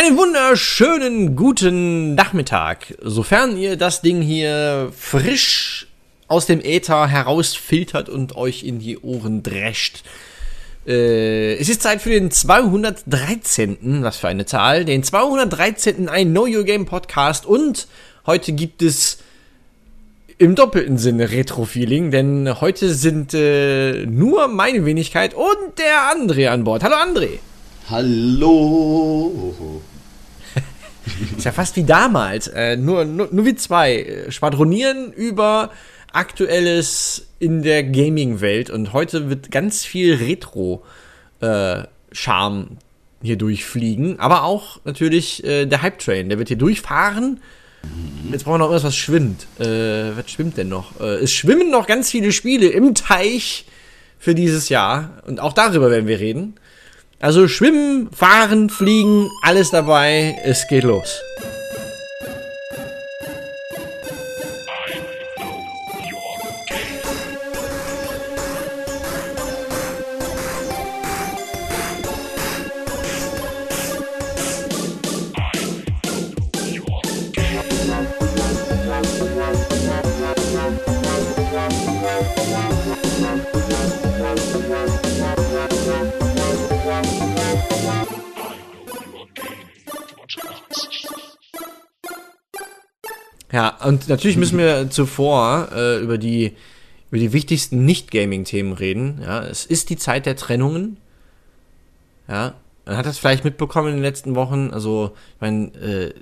Einen wunderschönen guten Nachmittag, sofern ihr das Ding hier frisch aus dem Äther herausfiltert und euch in die Ohren drescht. Äh, es ist Zeit für den 213. Was für eine Zahl? Den 213. ein Know Your Game Podcast und heute gibt es im doppelten Sinne Retro-Feeling, denn heute sind äh, nur meine Wenigkeit und der André an Bord. Hallo André! Hallo. ist ja fast wie damals. Äh, nur, nur, nur wie zwei. Äh, schwadronieren über Aktuelles in der Gaming-Welt. Und heute wird ganz viel Retro-Charme äh, hier durchfliegen. Aber auch natürlich äh, der Hype-Train. Der wird hier durchfahren. Jetzt brauchen wir noch irgendwas, was schwimmt. Äh, was schwimmt denn noch? Äh, es schwimmen noch ganz viele Spiele im Teich für dieses Jahr. Und auch darüber werden wir reden. Also schwimmen, fahren, fliegen, alles dabei. Es geht los. Ja, und natürlich müssen wir zuvor äh, über die über die wichtigsten Nicht-Gaming-Themen reden. Ja, es ist die Zeit der Trennungen. Ja, man hat das vielleicht mitbekommen in den letzten Wochen. Also, ich meine, äh,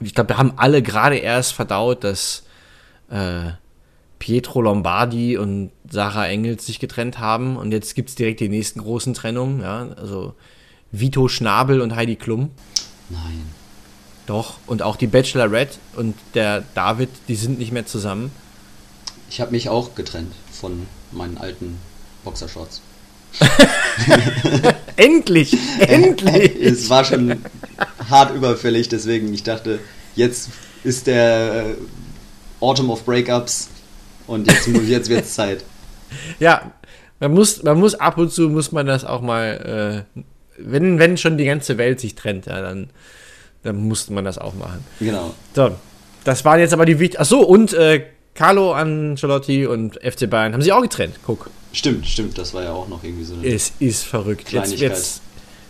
ich glaube, wir haben alle gerade erst verdaut, dass äh, Pietro Lombardi und Sarah Engels sich getrennt haben. Und jetzt gibt es direkt die nächsten großen Trennungen. Ja, also Vito Schnabel und Heidi Klum. Nein. Doch, und auch die Bachelorette und der David, die sind nicht mehr zusammen. Ich habe mich auch getrennt von meinen alten Boxershorts. endlich, endlich. es war schon hart überfällig, deswegen ich dachte, jetzt ist der äh, Autumn of Breakups und jetzt, jetzt wird es Zeit. Ja, man muss, man muss ab und zu muss man das auch mal, äh, wenn, wenn schon die ganze Welt sich trennt, ja, dann dann musste man das auch machen. Genau. So, das waren jetzt aber die wichtigsten. Achso, und äh, Carlo Ancelotti und FC Bayern haben sich auch getrennt. Guck. Stimmt, stimmt. Das war ja auch noch irgendwie so eine. Es ist verrückt. Jetzt, jetzt,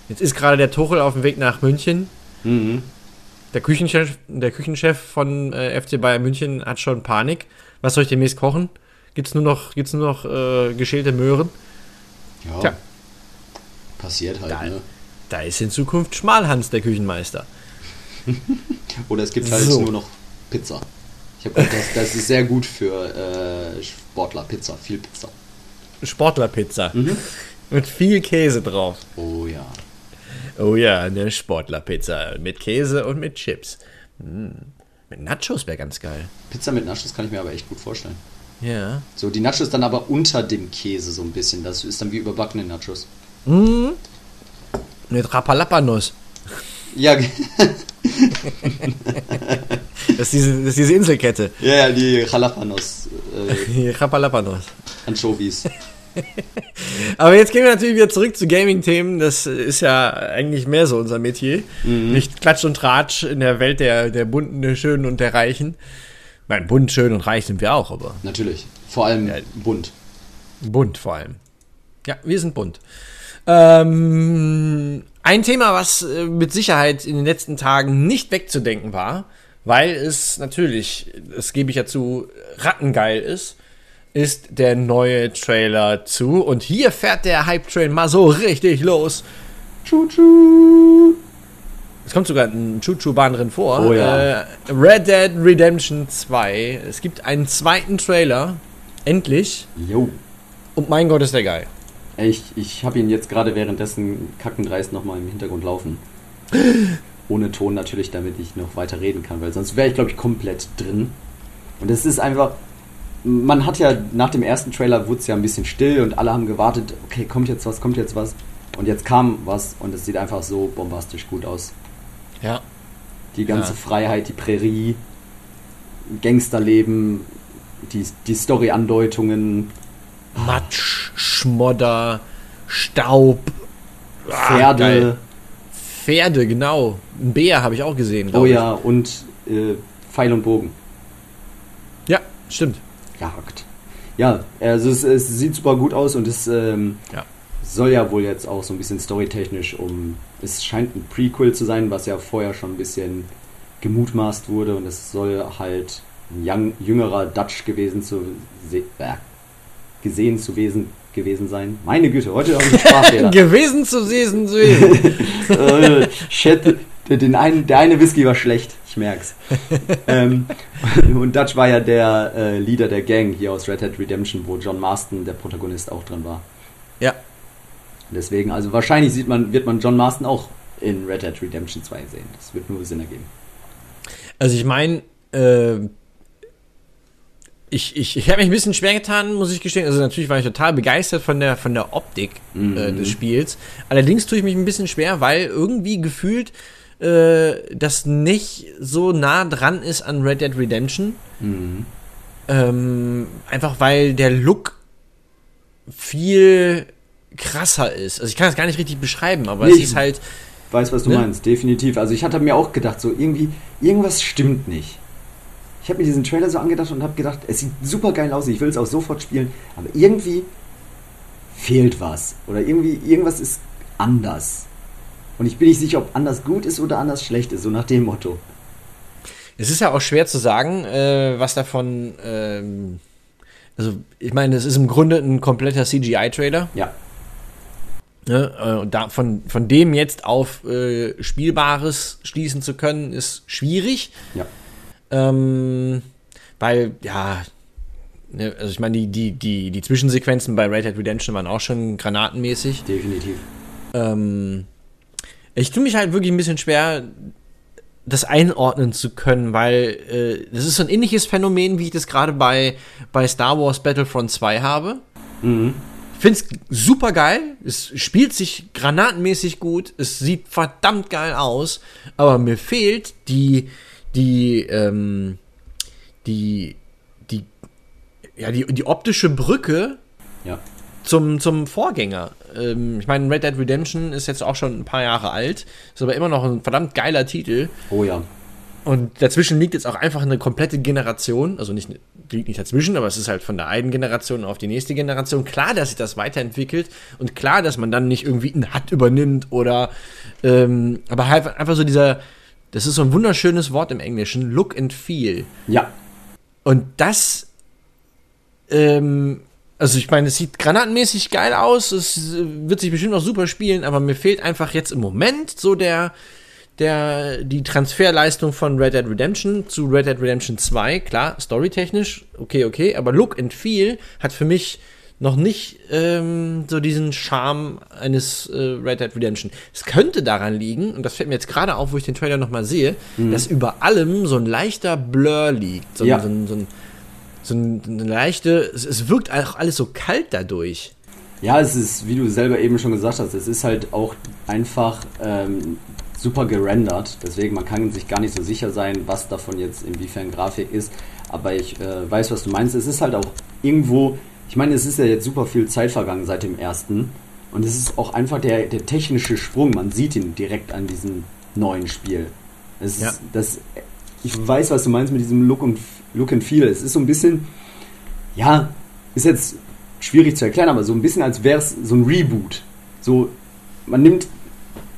jetzt ist gerade der Tuchel auf dem Weg nach München. Mhm. Der Küchenchef, der Küchenchef von äh, FC Bayern München hat schon Panik. Was soll ich demnächst kochen? Gibt's nur noch, gibt's nur noch äh, geschälte Möhren? Ja. Tja. Passiert halt, da, ne? Da ist in Zukunft Schmalhans der Küchenmeister. Oder es gibt halt so. nur noch Pizza. Ich habe gehört, das, das, ist sehr gut für äh, Sportler. Pizza, viel Pizza. Sportlerpizza. Mhm. Mit viel Käse drauf. Oh ja. Oh ja, eine Sportlerpizza. Mit Käse und mit Chips. Mm. Mit Nachos wäre ganz geil. Pizza mit Nachos kann ich mir aber echt gut vorstellen. Ja. So, die Nachos dann aber unter dem Käse so ein bisschen. Das ist dann wie überbackene Nachos. Mhm. Mit Rapalapanuss. Ja, das, ist diese, das ist diese Inselkette. Ja, ja, die Jalapanos. Äh, die Jalapanos. Anchovies. Aber jetzt gehen wir natürlich wieder zurück zu Gaming-Themen. Das ist ja eigentlich mehr so unser Metier. Mhm. Nicht Klatsch und Tratsch in der Welt der, der Bunten, der Schönen und der Reichen. Nein, bunt, schön und reich sind wir auch, aber. Natürlich. Vor allem ja, bunt. Bunt vor allem. Ja, wir sind bunt. Ähm, ein Thema, was äh, mit Sicherheit in den letzten Tagen nicht wegzudenken war, weil es natürlich, das gebe ich ja zu, rattengeil ist, ist der neue Trailer zu. Und hier fährt der Hype-Train mal so richtig los. Choo-choo. Es kommt sogar ein Choo-Choo-Bahn drin vor. Oh ja. Äh, Red Dead Redemption 2. Es gibt einen zweiten Trailer. Endlich. Jo. Und mein Gott, ist der geil. Ich, ich habe ihn jetzt gerade währenddessen kackendreist nochmal im Hintergrund laufen. Ohne Ton natürlich, damit ich noch weiter reden kann, weil sonst wäre ich, glaube ich, komplett drin. Und es ist einfach. Man hat ja nach dem ersten Trailer wurde es ja ein bisschen still und alle haben gewartet, okay, kommt jetzt was, kommt jetzt was. Und jetzt kam was und es sieht einfach so bombastisch gut aus. Ja. Die ganze ja. Freiheit, die Prärie, Gangsterleben, die, die Story-Andeutungen, Matsch, Schmodder, Staub, Pferde. Pferde, genau. Ein Bär habe ich auch gesehen. Oh glaub ich. ja, und äh, Pfeil und Bogen. Ja, stimmt. Jagd. Ja, also es, es sieht super gut aus und es ähm, Ja. soll ja wohl jetzt auch so ein bisschen storytechnisch um. Es scheint ein Prequel zu sein, was ja vorher schon ein bisschen gemutmaßt wurde und es soll halt ein young, jüngerer Dutch gewesen zu äh, gesehen zu wesen gewesen sein. Meine Güte, heute auch ein Sprachfehler. Gewesen zu sehen, zu sehen. äh, shit, den einen, der eine Whisky war schlecht, ich merk's. ähm, und Dutch war ja der äh, Leader der Gang hier aus Red Hat Redemption, wo John Marston, der Protagonist, auch drin war. ja. Deswegen, also wahrscheinlich sieht man, wird man John Marston auch in Red Hat Redemption 2 sehen. Das wird nur Sinn ergeben. Also ich meine, äh, ich, ich, ich habe mich ein bisschen schwer getan, muss ich gestehen. Also natürlich war ich total begeistert von der, von der Optik äh, Mhm. des Spiels. Allerdings tue ich mich ein bisschen schwer, weil irgendwie gefühlt äh, das nicht so nah dran ist an Red Dead Redemption. Mhm. Ähm, einfach weil der Look viel krasser ist. Also ich kann das gar nicht richtig beschreiben, aber Nee, es ist halt. Weiß, was du Ne? meinst, definitiv. Also ich hatte mir auch gedacht, so irgendwie, irgendwas stimmt nicht. Ich habe mir diesen Trailer so angedacht und habe gedacht, es sieht super geil aus, ich will es auch sofort spielen, aber irgendwie fehlt was. Oder irgendwie, irgendwas ist anders. Und ich bin nicht sicher, ob anders gut ist oder anders schlecht ist, so nach dem Motto. Es ist ja auch schwer zu sagen, äh, was davon. Ähm, also, ich meine, es ist im Grunde ein kompletter CGI-Trailer. Ja, Ne? Äh, und da, von, von dem jetzt auf äh, Spielbares schließen zu können, ist schwierig. ja. Ähm, weil, ja. Ne, also, ich meine, die, die, die, die Zwischensequenzen bei Red Dead Redemption waren auch schon granatenmäßig. Definitiv. Ähm, ich tue mich halt wirklich ein bisschen schwer, das einordnen zu können, weil äh, das ist so ein ähnliches Phänomen, wie ich das gerade bei, bei Star Wars Battlefront 2 habe. Mhm. Ich finde es super geil, es spielt sich granatenmäßig gut, es sieht verdammt geil aus, aber mir fehlt die, die, ähm, die, die, ja, die, die optische Brücke Ja. zum, zum Vorgänger. Ähm, ich meine, Red Dead Redemption ist jetzt auch schon ein paar Jahre alt, ist aber immer noch ein verdammt geiler Titel. Oh ja. Und dazwischen liegt jetzt auch einfach eine komplette Generation, also nicht liegt nicht dazwischen, aber es ist halt von der einen Generation auf die nächste Generation. Klar, dass sich das weiterentwickelt und klar, dass man dann nicht irgendwie ein Hut übernimmt oder ähm, aber halt einfach so dieser, das ist so ein wunderschönes Wort im Englischen, Look and Feel. Ja. Und das, ähm, also ich meine, es sieht granatenmäßig geil aus, es wird sich bestimmt auch super spielen, aber mir fehlt einfach jetzt im Moment so der, der, die Transferleistung von Red Dead Redemption zu Red Dead Redemption 2. Klar, storytechnisch, okay, okay, aber Look and Feel hat für mich noch nicht ähm, so diesen Charme eines äh, Red Dead Redemption. Es könnte daran liegen, und das fällt mir jetzt gerade auf, wo ich den Trailer nochmal sehe, dass über allem so ein leichter Blur liegt. So, ein- Ja. so, ein, so, ein, so ein, eine leichte, es, es wirkt auch alles so kalt dadurch. Ja, es ist, wie du selber eben schon gesagt hast, es ist halt auch einfach ähm, super gerendert. Deswegen, man kann sich gar nicht so sicher sein, was davon jetzt inwiefern Grafik ist. Aber ich äh, weiß, was du meinst. Es ist halt auch irgendwo, ich meine, es ist ja jetzt super viel Zeit vergangen seit dem ersten. Und es ist auch einfach der, der technische Sprung. Man sieht ihn direkt an diesem neuen Spiel. Es Ja. ist, das, ich weiß, was du meinst mit diesem Look, und, Look and Feel. Es ist so ein bisschen, ja, ist jetzt schwierig zu erklären, aber so ein bisschen als wäre es so ein Reboot. So, man nimmt,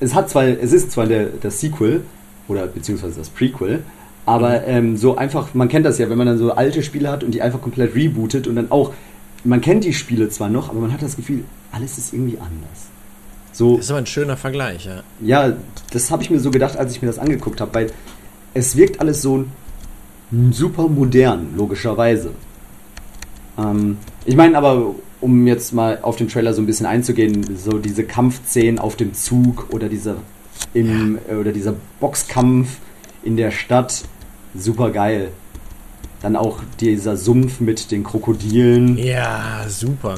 es hat zwar, es ist zwar der, der Sequel oder beziehungsweise das Prequel, aber ähm, so einfach, man kennt das ja, wenn man dann so alte Spiele hat und die einfach komplett rebootet und dann auch, man kennt die Spiele zwar noch, aber man hat das Gefühl, alles ist irgendwie anders. So, Das ist aber ein schöner Vergleich, ja. ja, das habe ich mir so gedacht, als ich mir das angeguckt habe, weil es wirkt alles so super modern, logischerweise. Ähm, ich meine aber, um jetzt mal auf den Trailer so ein bisschen einzugehen, so diese Kampfszenen auf dem Zug oder dieser im äh, oder dieser Boxkampf in der Stadt, super geil. Dann auch dieser Sumpf mit den Krokodilen, Ja, super.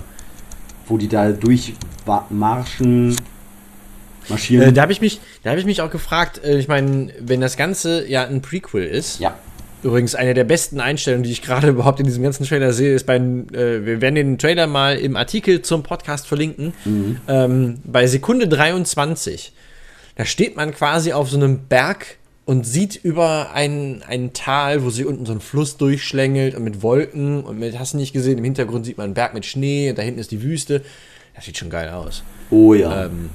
wo die da durchmarschen, marschieren. Äh, da habe ich mich, da habe ich mich auch gefragt, äh, ich meine, wenn das Ganze ja ein Prequel ist, ja, übrigens eine der besten Einstellungen, die ich gerade überhaupt in diesem ganzen Trailer sehe, ist bei, äh, wir werden den Trailer mal im Artikel zum Podcast verlinken, ähm, bei Sekunde 23. da steht man quasi auf so einem Berg und sieht über ein, ein Tal, wo sich unten so ein Fluss durchschlängelt und mit Wolken und mit, hast du nicht gesehen, im Hintergrund sieht man einen Berg mit Schnee und da hinten ist die Wüste. Das sieht schon geil aus. Oh ja. Ähm,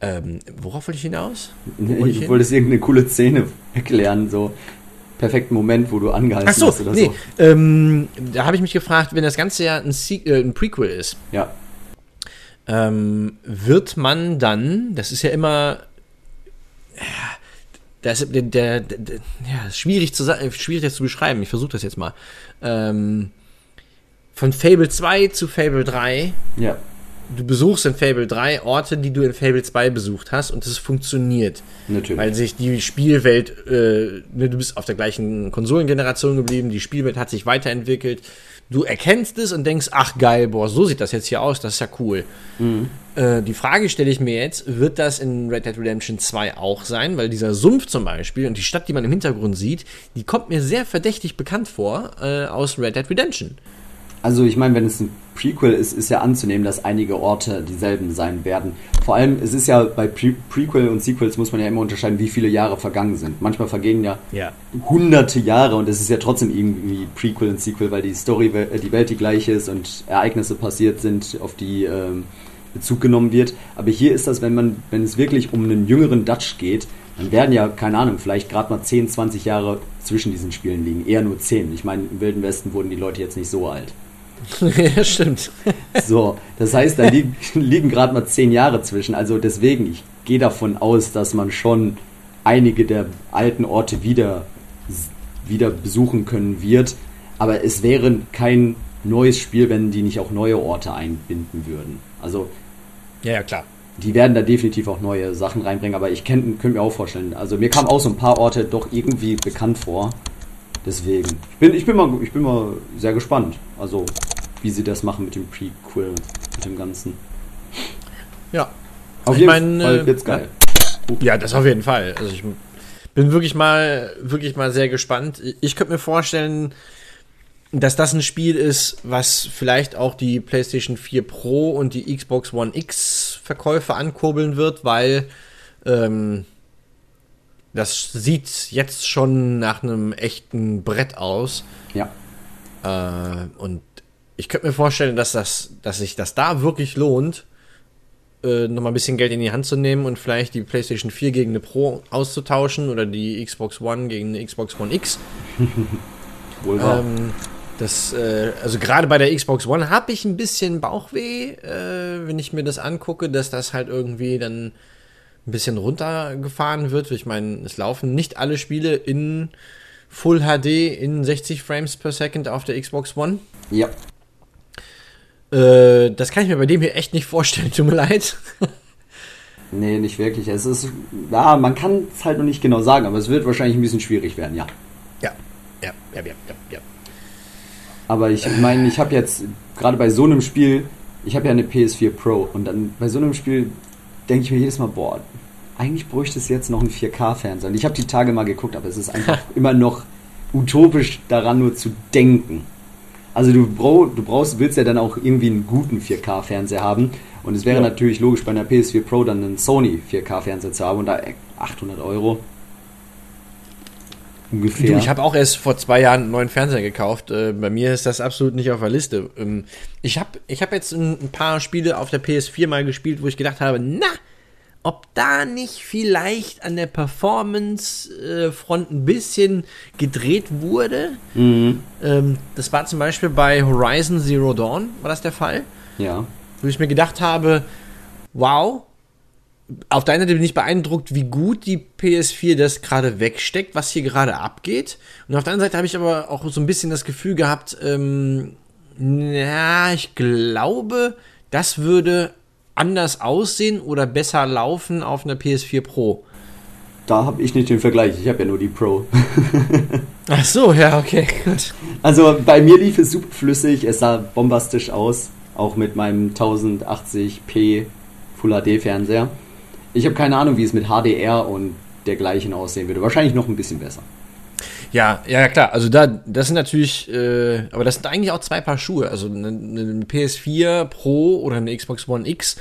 ähm, worauf wollte ich hinaus? Nee, wollte ich ich wollte irgendeine coole Szene erklären, so perfekten Moment, wo du angehalten Ach so, hast oder nee, so. ähm, da habe ich mich gefragt, wenn das Ganze ja ein, Se äh, ein Prequel ist, Ja, ähm, wird man dann, das ist ja immer, ja, das ist der, der, der, ja, schwierig zu schwierig das zu beschreiben. Ich versuche das jetzt mal. Ähm, von Fable 2 zu Fable 3, ja, du besuchst in Fable 3 Orte, die du in Fable 2 besucht hast und es funktioniert. natürlich. Weil sich die Spielwelt, äh, ne, du bist auf der gleichen Konsolengeneration geblieben, die Spielwelt hat sich weiterentwickelt. Du erkennst es und denkst, ach geil, boah, so sieht das jetzt hier aus, das ist ja cool. Äh, die Frage stelle ich mir jetzt, wird das in Red Dead Redemption 2 auch sein? Weil dieser Sumpf zum Beispiel und die Stadt, die man im Hintergrund sieht, die kommt mir sehr verdächtig bekannt vor äh, aus Red Dead Redemption. Also ich meine, wenn es ein Prequel ist, ist ja anzunehmen, dass einige Orte dieselben sein werden. Vor allem, es ist ja bei Pre Prequel und Sequels muss man ja immer unterscheiden, wie viele Jahre vergangen sind. Manchmal vergehen ja Ja. hunderte Jahre und es ist ja trotzdem irgendwie Prequel und Sequel, weil die Story, äh, die Welt die gleiche ist und Ereignisse passiert sind, auf die ähm, Bezug genommen wird. Aber hier ist das, wenn man, wenn es wirklich um einen jüngeren Dutch geht, dann werden ja, keine Ahnung, vielleicht gerade mal 10, 20 Jahre zwischen diesen Spielen liegen. Eher nur 10. Ich meine, im Wilden Westen wurden die Leute jetzt nicht so alt. ja, stimmt. So, das heißt, da liegen, liegen gerade mal 10 Jahre zwischen. Also deswegen, ich gehe davon aus, dass man schon einige der alten Orte wieder, wieder besuchen können wird. Aber es wäre kein neues Spiel, wenn die nicht auch neue Orte einbinden würden. Also Ja, ja, klar. die werden da definitiv auch neue Sachen reinbringen, aber ich könnte mir auch vorstellen, also mir kamen auch so ein paar Orte doch irgendwie bekannt vor. Deswegen. Ich bin, ich bin, mal, ich bin mal sehr gespannt. Also, wie sie das machen mit dem Prequel, mit dem Ganzen. Ja. Auf Ich jeden mein, Fall äh, wird's geil. Ja, das auf jeden Fall. Also ich bin wirklich mal, wirklich mal sehr gespannt. Ich könnte mir vorstellen, dass das ein Spiel ist, was vielleicht auch die PlayStation 4 Pro und die Xbox One X Verkäufe ankurbeln wird, weil ähm, das sieht jetzt schon nach einem echten Brett aus. Ja. Äh, und ich könnte mir vorstellen, dass, das, dass sich das da wirklich lohnt, äh, nochmal ein bisschen Geld in die Hand zu nehmen und vielleicht die PlayStation 4 gegen eine Pro auszutauschen oder die Xbox One gegen eine Xbox One X. Wohl wahr. Ähm, das, äh, also gerade bei der Xbox One habe ich ein bisschen Bauchweh, äh, wenn ich mir das angucke, dass das halt irgendwie dann ein bisschen runtergefahren wird. Ich meine, es laufen nicht alle Spiele in Full HD in 60 Frames per Second auf der Xbox One. ja. Äh, das kann ich mir bei dem hier echt nicht vorstellen, tut mir leid. Nee, nicht wirklich. Es ist, ja, man kann es halt noch nicht genau sagen, aber es wird wahrscheinlich ein bisschen schwierig werden, ja. Ja, ja, ja, ja, ja. ja. Aber ich meine, ich habe jetzt gerade bei so einem Spiel, ich habe ja eine PS4 Pro und dann bei so einem Spiel denke ich mir jedes Mal, boah, eigentlich bräuchte es jetzt noch einen 4K-Fernseher. Und ich habe die Tage mal geguckt, aber es ist einfach immer noch utopisch daran nur zu denken. Also du, brau, du brauchst, willst ja dann auch irgendwie einen guten 4K-Fernseher haben. Und es wäre Ja. natürlich logisch bei einer PS4 Pro dann einen Sony 4K-Fernseher zu haben und da 800 Euro. Ungefähr. Du, ich habe auch erst vor zwei Jahren einen neuen Fernseher gekauft. Äh, bei mir ist das absolut nicht auf der Liste. Ähm, ich habe ich hab jetzt ein, ein paar Spiele auf der PS4 mal gespielt, wo ich gedacht habe, na, ob da nicht vielleicht an der Performance-Front ein bisschen gedreht wurde. mhm. Ähm, das war zum Beispiel bei Horizon Zero Dawn, war das der Fall? Ja. wo ich mir gedacht habe, wow, auf der einen Seite bin ich beeindruckt, wie gut die PS4 das gerade wegsteckt, was hier gerade abgeht. Und auf der anderen Seite habe ich aber auch so ein bisschen das Gefühl gehabt, ähm, na, ich glaube, das würde anders aussehen oder besser laufen auf einer PS4 Pro. Da habe ich nicht den Vergleich, ich habe ja nur die Pro. Ach so, ja, okay, gut. Also bei mir lief es super flüssig, es sah bombastisch aus, auch mit meinem 1080p Full HD Fernseher. Ich habe keine Ahnung, wie es mit HDR und dergleichen aussehen würde. Wahrscheinlich noch ein bisschen besser. Ja, ja, klar. Also da, das sind natürlich, äh, aber das sind eigentlich auch zwei Paar Schuhe. Also eine, eine PS4 Pro oder eine Xbox One X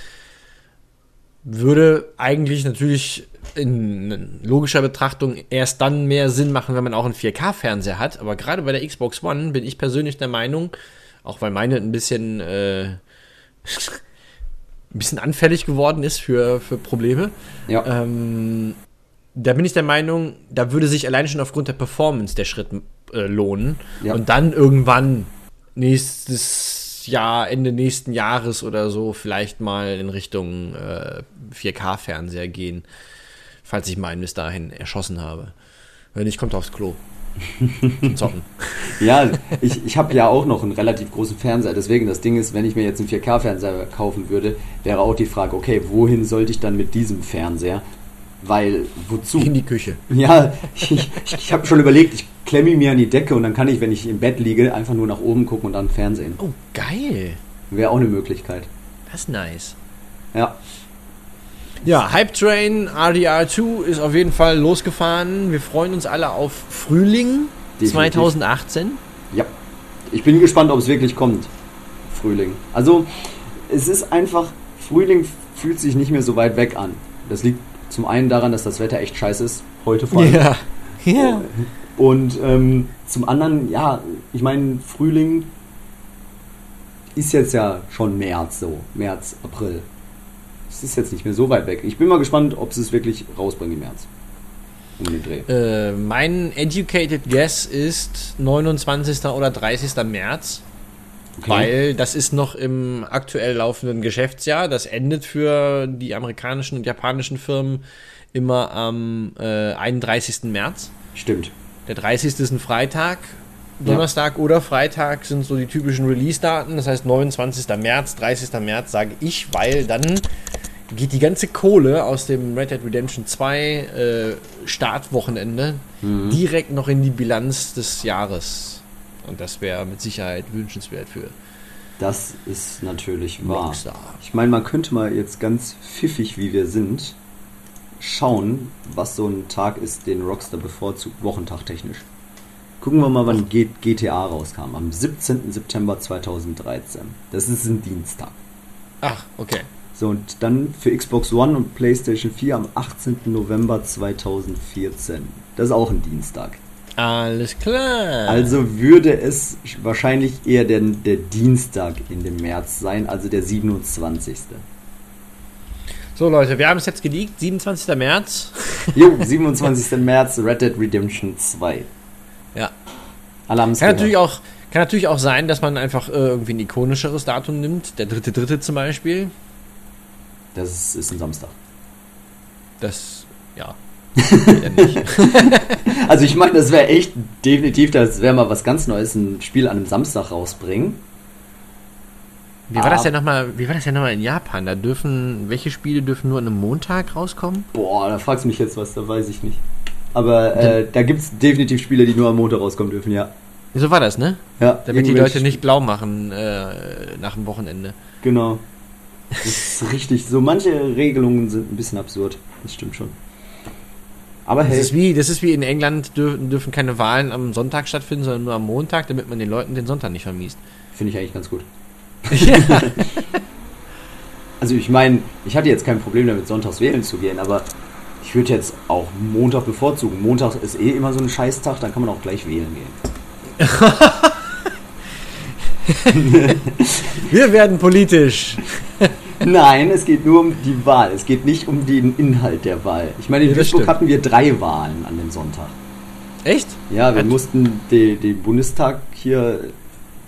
würde eigentlich natürlich in logischer Betrachtung erst dann mehr Sinn machen, wenn man auch einen 4K-Fernseher hat. Aber gerade bei der Xbox One bin ich persönlich der Meinung, auch weil meine ein bisschen, äh, ein bisschen anfällig geworden ist für, für Probleme. Ja. Ähm, da bin ich der Meinung, da würde sich allein schon aufgrund der Performance der Schritt äh, lohnen. Ja. Und dann irgendwann nächstes Jahr, Ende nächsten Jahres oder so, vielleicht mal in Richtung äh, 4K-Fernseher gehen, falls ich meinen bis dahin erschossen habe. Wenn nicht, kommt aufs Klo. Zum Zocken. Ja, ich, ich habe ja auch noch einen relativ großen Fernseher. Deswegen, das Ding ist, wenn ich mir jetzt einen 4K-Fernseher kaufen würde, wäre auch die Frage, okay, wohin sollte ich dann mit diesem Fernseher? Weil, wozu? In die Küche. Ja, ich, ich, ich habe schon überlegt, ich klemme ihn mir an die Decke und dann kann ich, wenn ich im Bett liege, einfach nur nach oben gucken und dann Fernsehen. Oh, geil. Wäre auch eine Möglichkeit. Das ist nice. Ja, Ja, Hype Train RDR2 ist auf jeden Fall losgefahren. Wir freuen uns alle auf Frühling Definitiv. 2018. ja. Ich bin gespannt, ob es wirklich kommt. Frühling. Also, es ist einfach, Frühling fühlt sich nicht mehr so weit weg an. Das liegt zum einen daran, dass das Wetter echt scheiße ist. Heute vor allem. Ja. Ja. Und ähm, zum anderen, ja, ich meine, Frühling ist jetzt ja schon März so. März, April. Es ist jetzt nicht mehr so weit weg. Ich bin mal gespannt, ob sie es wirklich rausbringen im März. Um den Dreh. Äh, mein educated guess ist 29. oder 30. März. Weil das ist noch im aktuell laufenden Geschäftsjahr. Das endet für die amerikanischen und japanischen Firmen immer am äh, 31. März. Stimmt. Der 30. ist ein Freitag. Donnerstag oder Freitag sind so die typischen Release-Daten. Das heißt 29. März, 30. März sage ich, weil dann geht die ganze Kohle aus dem Red Dead Redemption 2 äh, Startwochenende direkt noch in die Bilanz des Jahres. Und das wäre mit Sicherheit wünschenswert für Das ist natürlich wahr. Rockstar. Ich meine, man könnte mal jetzt ganz pfiffig, wie wir sind, schauen, was so ein Tag ist, den Rockstar bevorzugt, Wochentag technisch. Gucken wir mal, wann GTA rauskam. Am 17. September 2013. Das ist ein Dienstag. Ach, okay. So, und dann für Xbox One und PlayStation 4 am 18. November 2014. Das ist auch ein Dienstag. Alles klar. Also würde es wahrscheinlich eher der, der Dienstag in dem März sein, also der 27. So Leute, wir haben es jetzt geleakt. 27. März. Jo, 27. März, Red Dead Redemption 2. Ja. Es Kann natürlich, auch, kann natürlich auch sein, dass man einfach äh, irgendwie ein ikonischeres Datum nimmt. Der dritte, dritte zum Beispiel. Das ist, ist ein Samstag. Das, ja. ja. Also ich meine, das wäre echt definitiv, das wäre mal was ganz Neues, ein Spiel an einem Samstag rausbringen. Wie war das Ah. denn nochmal, wie war das denn nochmal in Japan? Da dürfen, welche Spiele dürfen nur an einem Montag rauskommen? Boah, da fragst du mich jetzt was, da weiß ich nicht. Aber äh, da gibt es definitiv Spiele, die nur am Montag rauskommen dürfen, ja. So war das, ne? ja Damit die Leute nicht blau machen äh, nach dem Wochenende. Genau. Das ist richtig. So manche Regelungen sind ein bisschen absurd. Das stimmt schon. Aber Das hey, ist wie, das ist wie in England dürfen, dürfen keine Wahlen am Sonntag stattfinden, sondern nur am Montag, damit man den Leuten den Sonntag nicht vermiest. finde ich eigentlich ganz gut. ja. Also ich meine, ich hatte jetzt kein Problem damit, sonntags wählen zu gehen, aber ich würde jetzt auch Montag bevorzugen. Montag ist eh immer so ein Scheißtag, dann kann man auch gleich wählen gehen. Wir werden politisch. Nein, es geht nur um die Wahl. Es geht nicht um den Inhalt der Wahl. Ich meine, in Ja, Duisburg hatten wir drei Wahlen an dem Sonntag. Echt? Ja, wir Hat- mussten die, die Bundestag hier,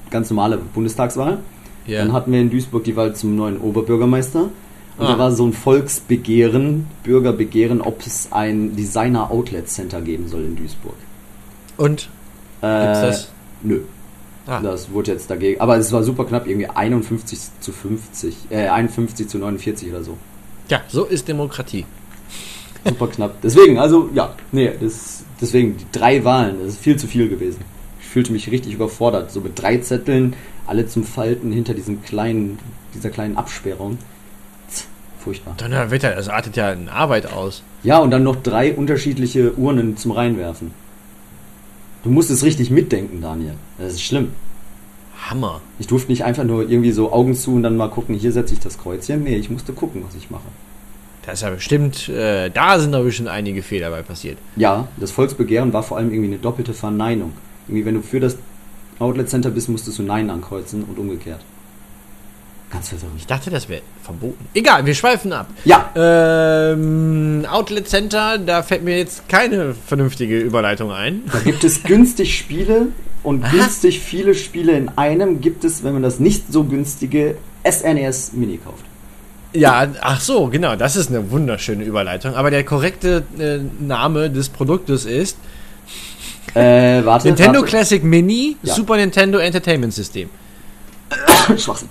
ganz normale Bundestagswahl. Ja. Dann hatten wir in Duisburg die Wahl zum neuen Oberbürgermeister. Und Ah. da war so ein Volksbegehren, Bürgerbegehren, ob es ein Designer Outlet Center geben soll in Duisburg. Und? Äh, Gibt's das? Nö. Ah. Das wurde jetzt dagegen. Aber es war super knapp, irgendwie 51 zu 50. Äh, 51 zu 49 oder so. Ja, so ist Demokratie. Super knapp. Deswegen, also ja, nee, das, deswegen die drei Wahlen, das ist viel zu viel gewesen. Ich fühlte mich richtig überfordert. So mit drei Zetteln, alle zum Falten hinter diesem kleinen, dieser kleinen Absperrung. Furchtbar. Donnerwetter, das artet ja in Arbeit aus. Ja, und dann noch drei unterschiedliche Urnen zum Reinwerfen. Du musst es richtig mitdenken, Daniel. Das ist schlimm. Hammer. Ich durfte nicht einfach nur irgendwie so Augen zu und dann mal gucken, hier setze ich das Kreuzchen. Nee, ich musste gucken, was ich mache. Da ist ja bestimmt, äh, da sind aber schon einige Fehler bei passiert. Ja, das Volksbegehren war vor allem irgendwie eine doppelte Verneinung. Irgendwie, wenn du für das Outlet Center bist, musstest du Nein ankreuzen und umgekehrt. Ganz verwirrend. Ich dachte, das wäre verboten. Egal, wir schweifen ab. Ja, Ähm, Outlet Center, da fällt mir jetzt keine vernünftige Überleitung ein. da gibt es günstig Spiele und Aha. günstig viele Spiele in einem gibt es, wenn man das nicht so günstige SNES Mini kauft. Ja, ach so, genau, das ist eine wunderschöne Überleitung. Aber der korrekte äh, Name des Produktes ist Äh, warte. Nintendo warte. Classic Mini Ja. Super Nintendo Entertainment System. Schwachsinn.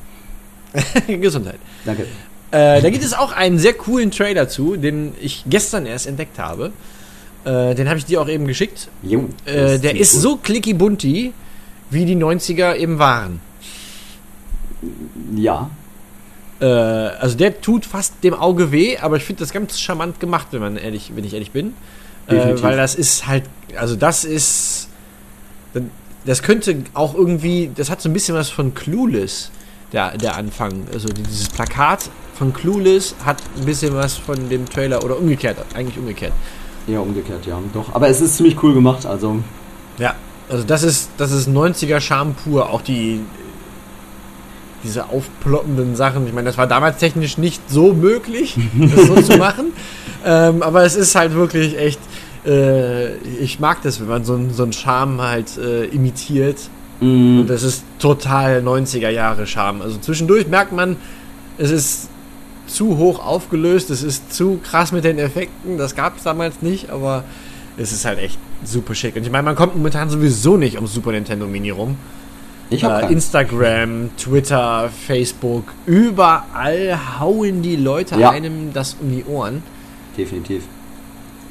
Gesundheit. Danke. Äh, da gibt es auch einen sehr coolen Trailer zu, den ich gestern erst entdeckt habe. Äh, den habe ich dir auch eben geschickt. Jo, Äh, der ist cool. so clicky bunti, wie die 90er eben waren. Ja, Äh, also der tut fast dem Auge weh, aber ich finde das ganz charmant gemacht, wenn man ehrlich, wenn ich ehrlich bin. Äh, weil das ist halt, also das ist, das könnte auch irgendwie, das hat so ein bisschen was von Clueless, der, der Anfang. Also dieses Plakat von Clueless hat ein bisschen was von dem Trailer oder umgekehrt, eigentlich umgekehrt. eher umgekehrt, ja. Doch, aber es ist ziemlich cool gemacht, also Ja, also das ist, das ist 90er Charme pur, auch die diese aufploppenden Sachen. Ich meine, das war damals technisch nicht so möglich, das so zu machen. Ähm, aber es ist halt wirklich echt. Äh, ich mag das, wenn man so, einen- so einen Charme halt äh, imitiert. Mh, Und das ist total 90er Jahre Charme. Also zwischendurch merkt man, es ist zu hoch aufgelöst, es ist zu krass mit den Effekten. Das gab es damals nicht, aber es ist halt echt super schick. Und ich meine, man kommt momentan sowieso nicht um Super Nintendo Mini rum. ich habe Äh. Instagram, Twitter, Facebook, überall hauen die Leute Ja. einem das um die Ohren. Definitiv.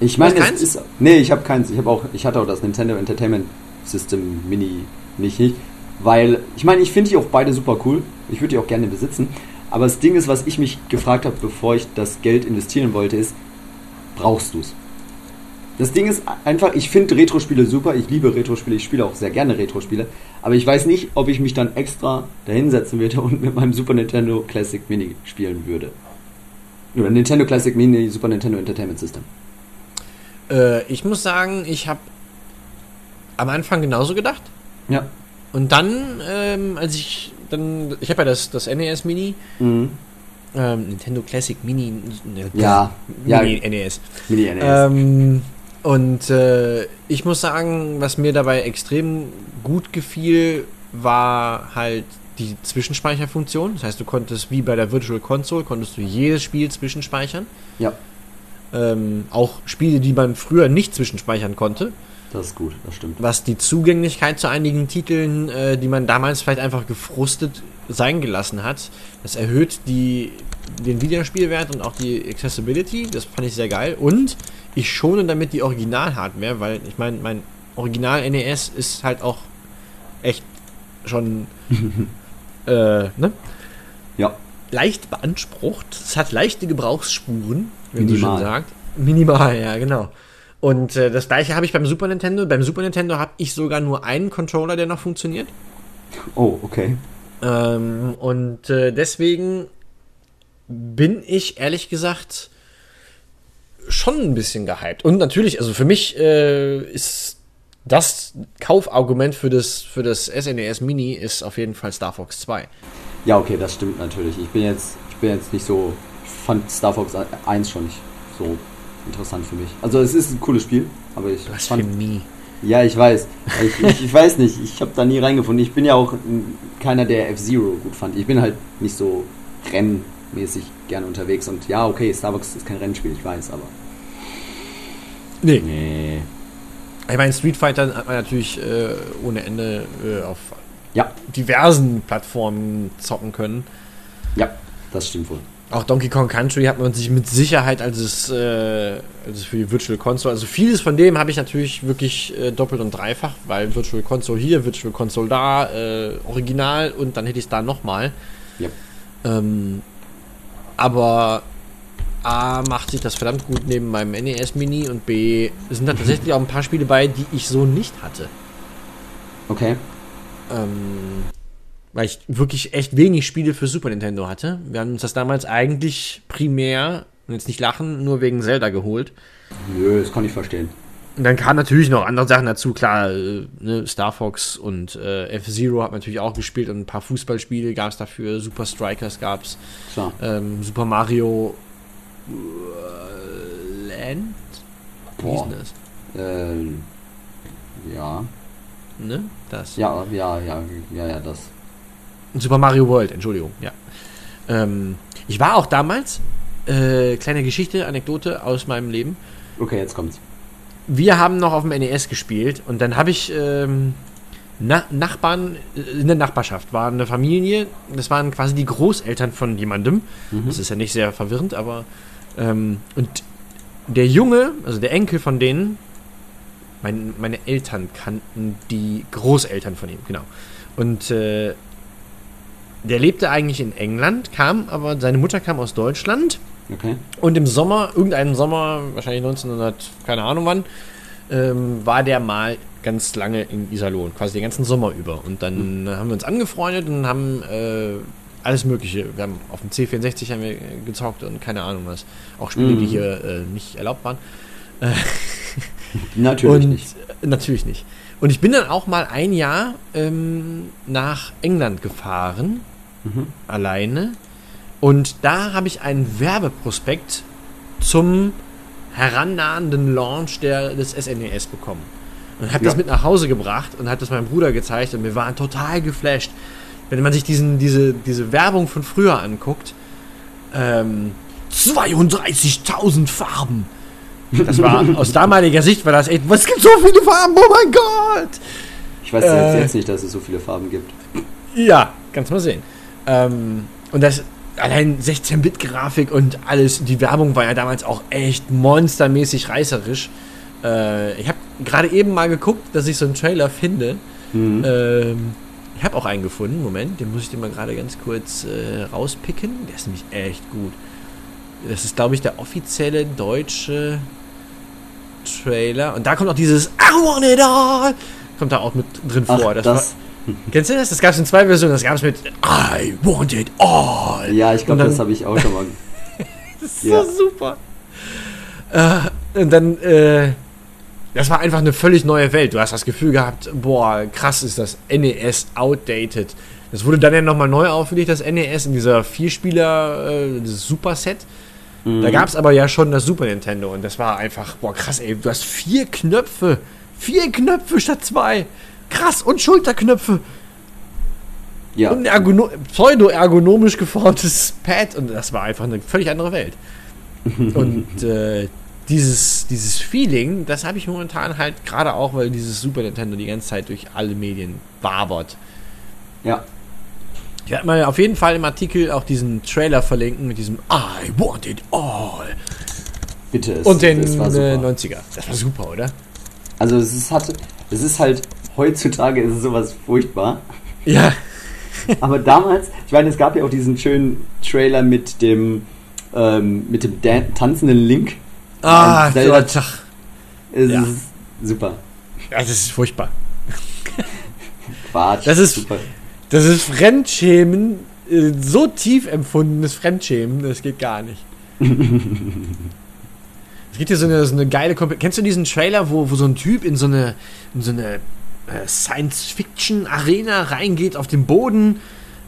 Ich meine, es keins? ist. Nee, ich habe keins. Ich habe auch, ich hatte auch das Nintendo Entertainment System Mini nicht, nicht weil ich meine, ich finde die auch beide super cool. Ich würde die auch gerne besitzen. Aber das Ding ist, was ich mich gefragt habe, bevor ich das Geld investieren wollte, ist, brauchst du es? Das Ding ist einfach, ich finde Retro-Spiele super, ich liebe Retro-Spiele, ich spiele auch sehr gerne Retro-Spiele, aber ich weiß nicht, ob ich mich dann extra dahinsetzen würde und mit meinem Super Nintendo Classic Mini spielen würde. Oder Nintendo Classic Mini Super Nintendo Entertainment System. Äh, ich muss sagen, ich habe am Anfang genauso gedacht. Ja. Und dann, ähm, als ich dann, ich habe ja das, das NES Mini, Mhm. ähm, Nintendo Classic Mini, ne, Ja, ja, Mini NES. Mini NES. Ähm, und äh, ich muss sagen, was mir dabei extrem gut gefiel, war halt die Zwischenspeicherfunktion. Das heißt, du konntest wie bei der Virtual Console, konntest du jedes Spiel zwischenspeichern. ja, Ähm, auch Spiele, die man früher nicht zwischenspeichern konnte. Das ist gut, das stimmt. was die Zugänglichkeit zu einigen Titeln, äh, die man damals vielleicht einfach gefrustet sein gelassen hat, das erhöht die, den Wiederspielwert und auch die Accessibility. Das fand ich sehr geil. Und ich schone damit die Original-Hardware, weil ich meine, mein Original-NES ist halt auch echt schon äh, ne? Ja, leicht beansprucht. Es hat leichte Gebrauchsspuren, wie Minimal. schön sagt. Minimal, ja, genau. Und äh, das gleiche habe ich beim Super Nintendo. Beim Super Nintendo habe ich sogar nur einen Controller, der noch funktioniert. oh, okay. Ähm, und äh, deswegen bin ich ehrlich gesagt schon ein bisschen gehypt. Und natürlich, also für mich äh, ist das Kaufargument für das, für das SNES Mini ist auf jeden Fall Star Fox 2. Ja, okay, das stimmt natürlich. Ich bin jetzt, ich bin jetzt nicht so, ich fand Star Fox 1 schon nicht so interessant für mich. Also es ist ein cooles Spiel, aber ich für fand, ja, ich weiß, ich, ich, ich weiß nicht, ich habe da nie reingefunden. Ich bin ja auch keiner, der F-Zero gut fand. Ich bin halt nicht so rennmäßig gerne unterwegs und ja, okay, Star Fox ist kein Rennspiel, ich weiß, aber Nee. nee. Ich meine, Street Fighter hat man natürlich äh, ohne Ende äh, auf Ja, diversen Plattformen zocken können. ja, das stimmt wohl. Auch Donkey Kong Country hat man sich mit Sicherheit, als es, äh, als es für die Virtual Console, also vieles von dem habe ich natürlich wirklich äh, doppelt und dreifach, weil Virtual Console hier, Virtual Console da, äh, Original und dann hätte ich es da nochmal. Ja. Ähm, aber A macht sich das verdammt gut neben meinem NES Mini und B sind da tatsächlich auch ein paar Spiele bei, die ich so nicht hatte. Okay. Ähm, weil ich wirklich echt wenig Spiele für Super Nintendo hatte. Wir haben uns das damals eigentlich primär und jetzt nicht lachen, nur wegen Zelda geholt. Nö, das kann ich verstehen. Und dann kamen natürlich noch andere Sachen dazu, klar, äh, ne, Star Fox und äh, F-Zero hat man natürlich auch gespielt und ein paar Fußballspiele gab es dafür, Super Strikers gab es, ähm, Super Mario äh, Land? Wie hieß das? Ähm, ja. Ne? Das. Ja, ja, ja, ja, ja, das. Super Mario World, Entschuldigung, ja. Ähm, ich war auch damals, äh, kleine Geschichte, Anekdote aus meinem Leben. Okay, jetzt kommt's. Wir haben noch auf dem NES gespielt und dann habe ich ähm, Na Nachbarn äh, in der Nachbarschaft war eine Familie, das waren quasi die Großeltern von jemandem. Das ist ja nicht sehr verwirrend, aber ähm, und der Junge, also der Enkel von denen, mein, meine Eltern kannten die Großeltern von ihm, genau. Und äh, der lebte eigentlich in England, kam, aber seine Mutter kam aus Deutschland Okay. und im Sommer, irgendeinen Sommer, wahrscheinlich 1900, keine Ahnung wann, ähm, war der mal ganz lange in Iserlohn, quasi den ganzen Sommer über. Und dann haben wir uns angefreundet und haben äh, alles Mögliche. Wir haben auf dem C64 haben wir gezockt und keine Ahnung was. Auch Spiele, Mhm. die hier äh, nicht erlaubt waren. Natürlich und nicht. natürlich nicht. Und ich bin dann auch mal ein Jahr ähm, nach England gefahren, Mhm. alleine. Und da habe ich einen Werbeprospekt zum herannahenden Launch der, des SNES bekommen. Und habe das Ja. mit nach Hause gebracht und hat das meinem Bruder gezeigt und wir waren total geflasht. Wenn man sich diesen, diese, diese Werbung von früher anguckt, ähm, 32.000 Farben. Das war aus damaliger Sicht war das echt, was gibt so viele Farben? Oh mein Gott! Ich weiß äh, jetzt nicht, dass es so viele Farben gibt. Ja, kannst mal sehen. Ähm, und das allein 16-Bit-Grafik und alles, die Werbung war ja damals auch echt monstermäßig reißerisch. Äh, ich habe gerade eben mal geguckt, dass ich so einen Trailer finde. Mhm. Ähm, ich habe auch einen gefunden. Moment, den muss ich dir mal gerade ganz kurz äh, rauspicken. Der ist nämlich echt gut. Das ist, glaube ich, der offizielle deutsche Trailer. Und da kommt auch dieses I want it all. Kommt da auch mit drin Ach, vor. das, war, Kennst du das? Das gab es in zwei Versionen. Das gab es mit I want it all. ja, ich glaube, das habe ich auch schon mal. Das ist Ja. so super. Äh, und dann, äh, das war einfach eine völlig neue Welt. Du hast das Gefühl gehabt, boah, krass ist das NES outdated. Das wurde dann ja nochmal neu aufgelegt, das NES, in dieser Vierspieler, äh, Superset. Mhm. Da gab es aber ja schon das Super Nintendo und das war einfach, boah, krass, ey, du hast vier Knöpfe. Vier Knöpfe statt zwei. Krass, und Schulterknöpfe. Ja, Und ein ergono pseudo-ergonomisch geformtes Pad und das war einfach eine völlig andere Welt. und äh, dieses, dieses Feeling, das habe ich momentan halt gerade auch, weil dieses Super Nintendo die ganze Zeit durch alle Medien wabert. ja. Ich werde mal auf jeden Fall im Artikel auch diesen Trailer verlinken mit diesem I want it all. Bitte. Es, Und den es war äh, super. 90er. Das war super, oder? Also es ist, hat, es ist halt, heutzutage ist es sowas furchtbar. Ja. Aber damals, ich meine, es gab ja auch diesen schönen Trailer mit dem, ähm, mit dem Dan tanzenden Link. Ah, Zelda- Gott. Es Ja. ist super. Ja, das ist furchtbar. Quatsch. Das ist- super. Das ist Fremdschämen, äh, so tief empfundenes Fremdschämen, das geht gar nicht. es gibt hier so eine, so eine geile Komp Kennst du diesen Trailer, wo, wo so ein Typ in so eine, in so eine Science-Fiction-Arena reingeht auf dem Boden?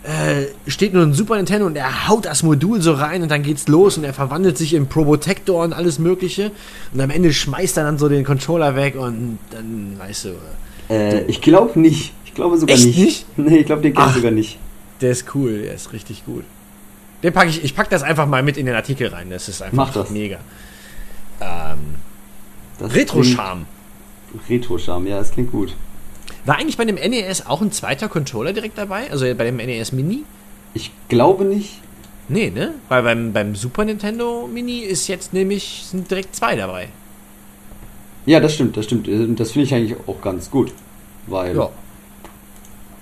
Äh, steht nur ein Super Nintendo und er haut das Modul so rein und dann geht's los und er verwandelt sich in Probotector und alles Mögliche. Und am Ende schmeißt er dann so den Controller weg und dann, weißt du, Äh, ich glaube nicht. Ich glaube sogar Echt nicht. nicht? Nee, ich glaube, den kenn ich Ach. sogar nicht. Der ist cool, der ist richtig gut. Den pack ich, ich pack das einfach mal mit in den Artikel rein. Das ist einfach das. mega. Ähm, Retro-Charme. Retro-Charme, ja, das klingt gut. War eigentlich bei dem NES auch ein zweiter Controller direkt dabei? Also bei dem NES Mini? Ich glaube nicht. Nee, ne? Weil beim, beim Super Nintendo Mini ist jetzt nämlich sind direkt zwei dabei. Ja, das stimmt, das stimmt. Äh, Das finde ich eigentlich auch ganz gut. Weil, Ja.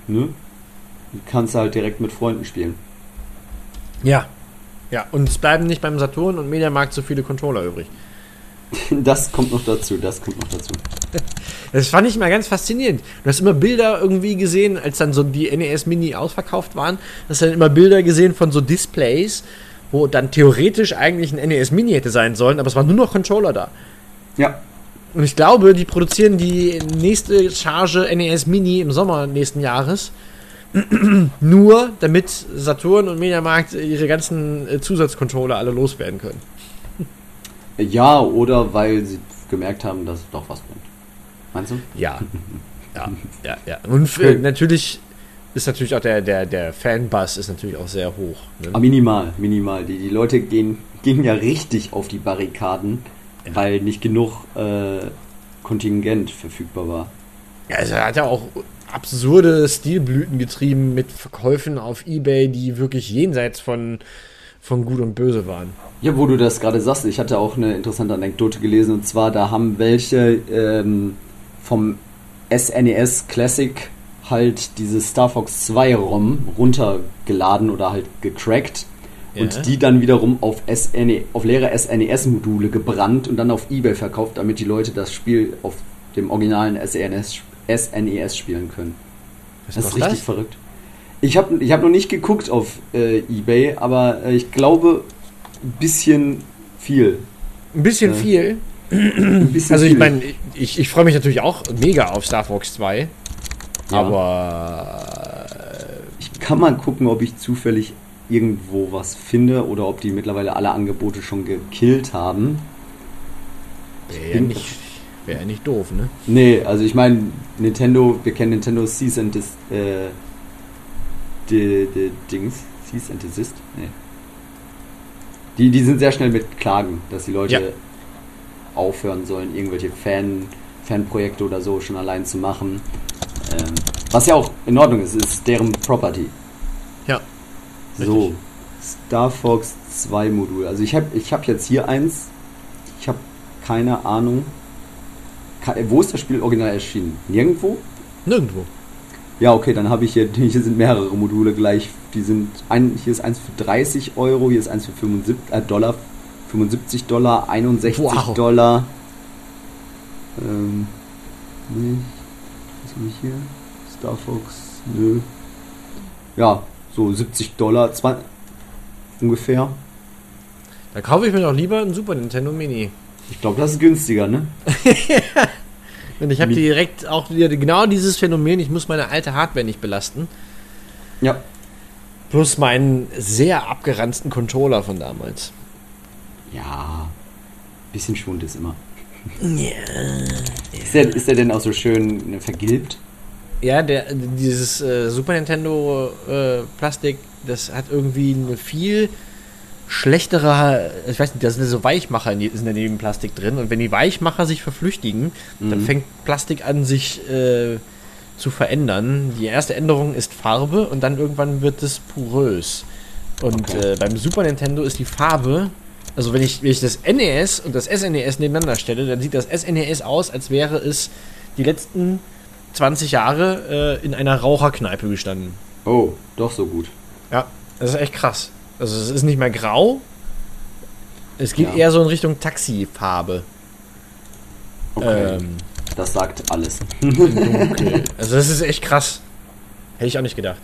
ne? Du kannst halt direkt mit Freunden spielen. Ja. Ja, und es bleiben nicht beim Saturn und Mediamarkt so viele Controller übrig. Das kommt noch dazu, das kommt noch dazu. Das fand ich immer ganz faszinierend. Du hast immer Bilder irgendwie gesehen, als dann so die NES Mini ausverkauft waren, hast dann immer Bilder gesehen von so Displays, wo dann theoretisch eigentlich ein NES Mini hätte sein sollen, aber es waren nur noch Controller da. Ja. Und ich glaube, die produzieren die nächste Charge NES Mini im Sommer nächsten Jahres. nur damit Saturn und Mediamarkt ihre ganzen äh, Zusatzcontroller alle loswerden können. Ja, oder weil sie gemerkt haben, dass es doch was bringt. Meinst du? Ja. Ja, ja, ja. Und für, natürlich ist natürlich auch der, der, der Fanbass ist natürlich auch sehr hoch. Ne? Aber minimal, minimal. Die, die Leute gehen, gehen ja richtig auf die Barrikaden, Ja. weil nicht genug äh, Kontingent verfügbar war. Ja, also er hat ja auch absurde Stilblüten getrieben mit Verkäufen auf Ebay, die wirklich jenseits von, von Gut und Böse waren. Ja, wo du das gerade sagst, ich hatte auch eine interessante Anekdote gelesen und zwar, da haben welche ähm, vom SNES Classic halt dieses Star Fox 2 ROM runtergeladen oder halt gecrackt Ja. und die dann wiederum auf, SNE, auf leere SNES-Module gebrannt und dann auf Ebay verkauft, damit die Leute das Spiel auf dem originalen E SNES, SNES spielen können. Was Das ist richtig verrückt. Ich habe ich hab noch nicht geguckt auf äh, Ebay, aber äh, ich glaube, ein bisschen viel. Ein bisschen Ja. viel. Ein bisschen Also ich meine, ich, ich freue mich natürlich auch mega auf Star Fox 2. Ja. Aber Ich kann mal gucken, ob ich zufällig irgendwo was finde oder ob die mittlerweile alle Angebote schon gekillt haben. wäre ja nicht, wär ja nicht doof, ne? Nee, also ich meine, Nintendo, wir kennen Nintendo Cease and Des, äh, die, die Dings, Cease and Desist? Nee. Die, die sind sehr schnell mit Klagen, dass die Leute Ja. aufhören sollen, irgendwelche Fan, Fanprojekte oder so schon allein zu machen. Ähm, was ja auch in Ordnung ist, ist deren Property. Ja. So, Richtig. Star Fox 2 Modul. Also ich habe ich hab jetzt hier eins. Ich habe keine Ahnung. Wo ist das Spiel original erschienen? Nirgendwo? Nirgendwo. Ja, okay, dann habe ich hier, hier sind mehrere Module gleich. Die sind, ein, hier ist eins für 30 Euro, hier ist eins für 75 äh, Dollar, 75 Dollar, 61 Wow. Dollar. Ähm, nee, was habe ich hier? Star Fox, nö. Ja, so 70 Dollar, 20, ungefähr. Da kaufe ich mir doch lieber ein Super Nintendo Mini. Ich glaube, das ist günstiger, ne? Und ich habe direkt auch wieder genau dieses Phänomen, ich muss meine alte Hardware nicht belasten. Ja. Plus meinen sehr abgeranzten Controller von damals. Ja, bisschen Schwund ist immer. Ist, der, ist der denn auch so schön äh, vergilbt? Ja, der, dieses äh, Super Nintendo äh, Plastik, das hat irgendwie eine viel schlechtere, ich weiß nicht, da sind so Weichmacher in, die- sind in dem Plastik drin und wenn die Weichmacher sich verflüchtigen, dann Mhm. fängt Plastik an sich äh, zu verändern. Die erste Änderung ist Farbe und dann irgendwann wird es porös. Und Okay. äh, beim Super Nintendo ist die Farbe, also wenn ich, wenn ich das NES und das SNES nebeneinander stelle, dann sieht das SNES aus, als wäre es die letzten 20 Jahre äh, in einer Raucherkneipe gestanden. Oh, doch so gut. Ja, das ist echt krass. Also es ist nicht mehr grau. Es geht Ja. eher so in Richtung Taxifarbe. Okay, Ähm, das sagt alles. Also das ist echt krass. Hätte ich auch nicht gedacht.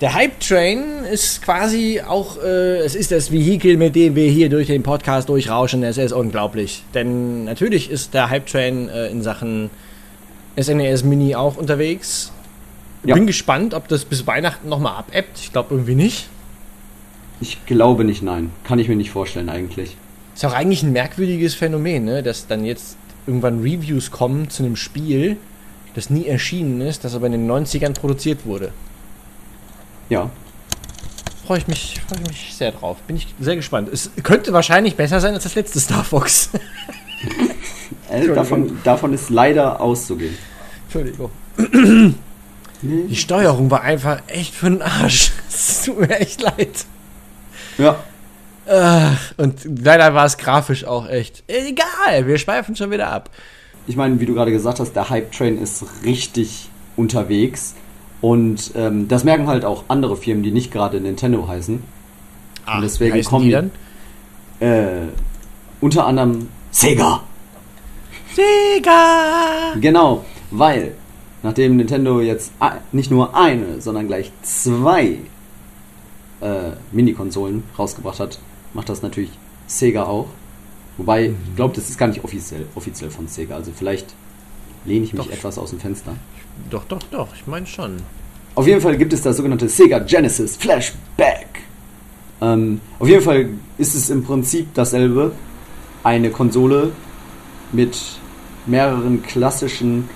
Der Hype Train ist quasi auch, äh, es ist das Vehikel, mit dem wir hier durch den Podcast durchrauschen. Es ist unglaublich. Denn natürlich ist der Hype Train äh, in Sachen SNES Mini auch unterwegs. Ja. Bin gespannt, ob das bis Weihnachten nochmal abebbt. Ich glaube irgendwie nicht. Ich glaube nicht, nein. Kann ich mir nicht vorstellen eigentlich. Ist auch eigentlich ein merkwürdiges Phänomen, ne? dass dann jetzt irgendwann Reviews kommen zu einem Spiel, das nie erschienen ist, das aber in den 90ern produziert wurde. Ja. Freue ich, mich, freu ich mich sehr drauf. Bin ich sehr gespannt. Es könnte wahrscheinlich besser sein als das letzte Star Fox. Äh, davon, davon ist leider auszugehen. Entschuldigung. Die Steuerung war einfach echt für den Arsch. Es tut mir echt leid. Ja. Ach, und leider war es grafisch auch echt. Egal, wir schweifen schon wieder ab. Ich meine, wie du gerade gesagt hast, der Hype-Train ist richtig unterwegs. Und ähm, das merken halt auch andere Firmen, die nicht gerade Nintendo heißen. Ah, deswegen wie heißen kommen die dann? Äh, unter anderem Sega. Sega! Genau, weil nachdem Nintendo jetzt nicht nur eine, sondern gleich zwei äh, Mini-Konsolen rausgebracht hat, macht das natürlich Sega auch. Wobei, mhm. ich glaube, das ist gar nicht offiziell, offiziell von Sega. Also vielleicht lehne ich mich doch. etwas aus dem Fenster. Doch, doch, doch, ich meine schon. Auf jeden Fall gibt es das sogenannte Sega Genesis Flashback. Ähm, auf jeden Fall ist es im Prinzip dasselbe. Eine Konsole mit mehreren klassischen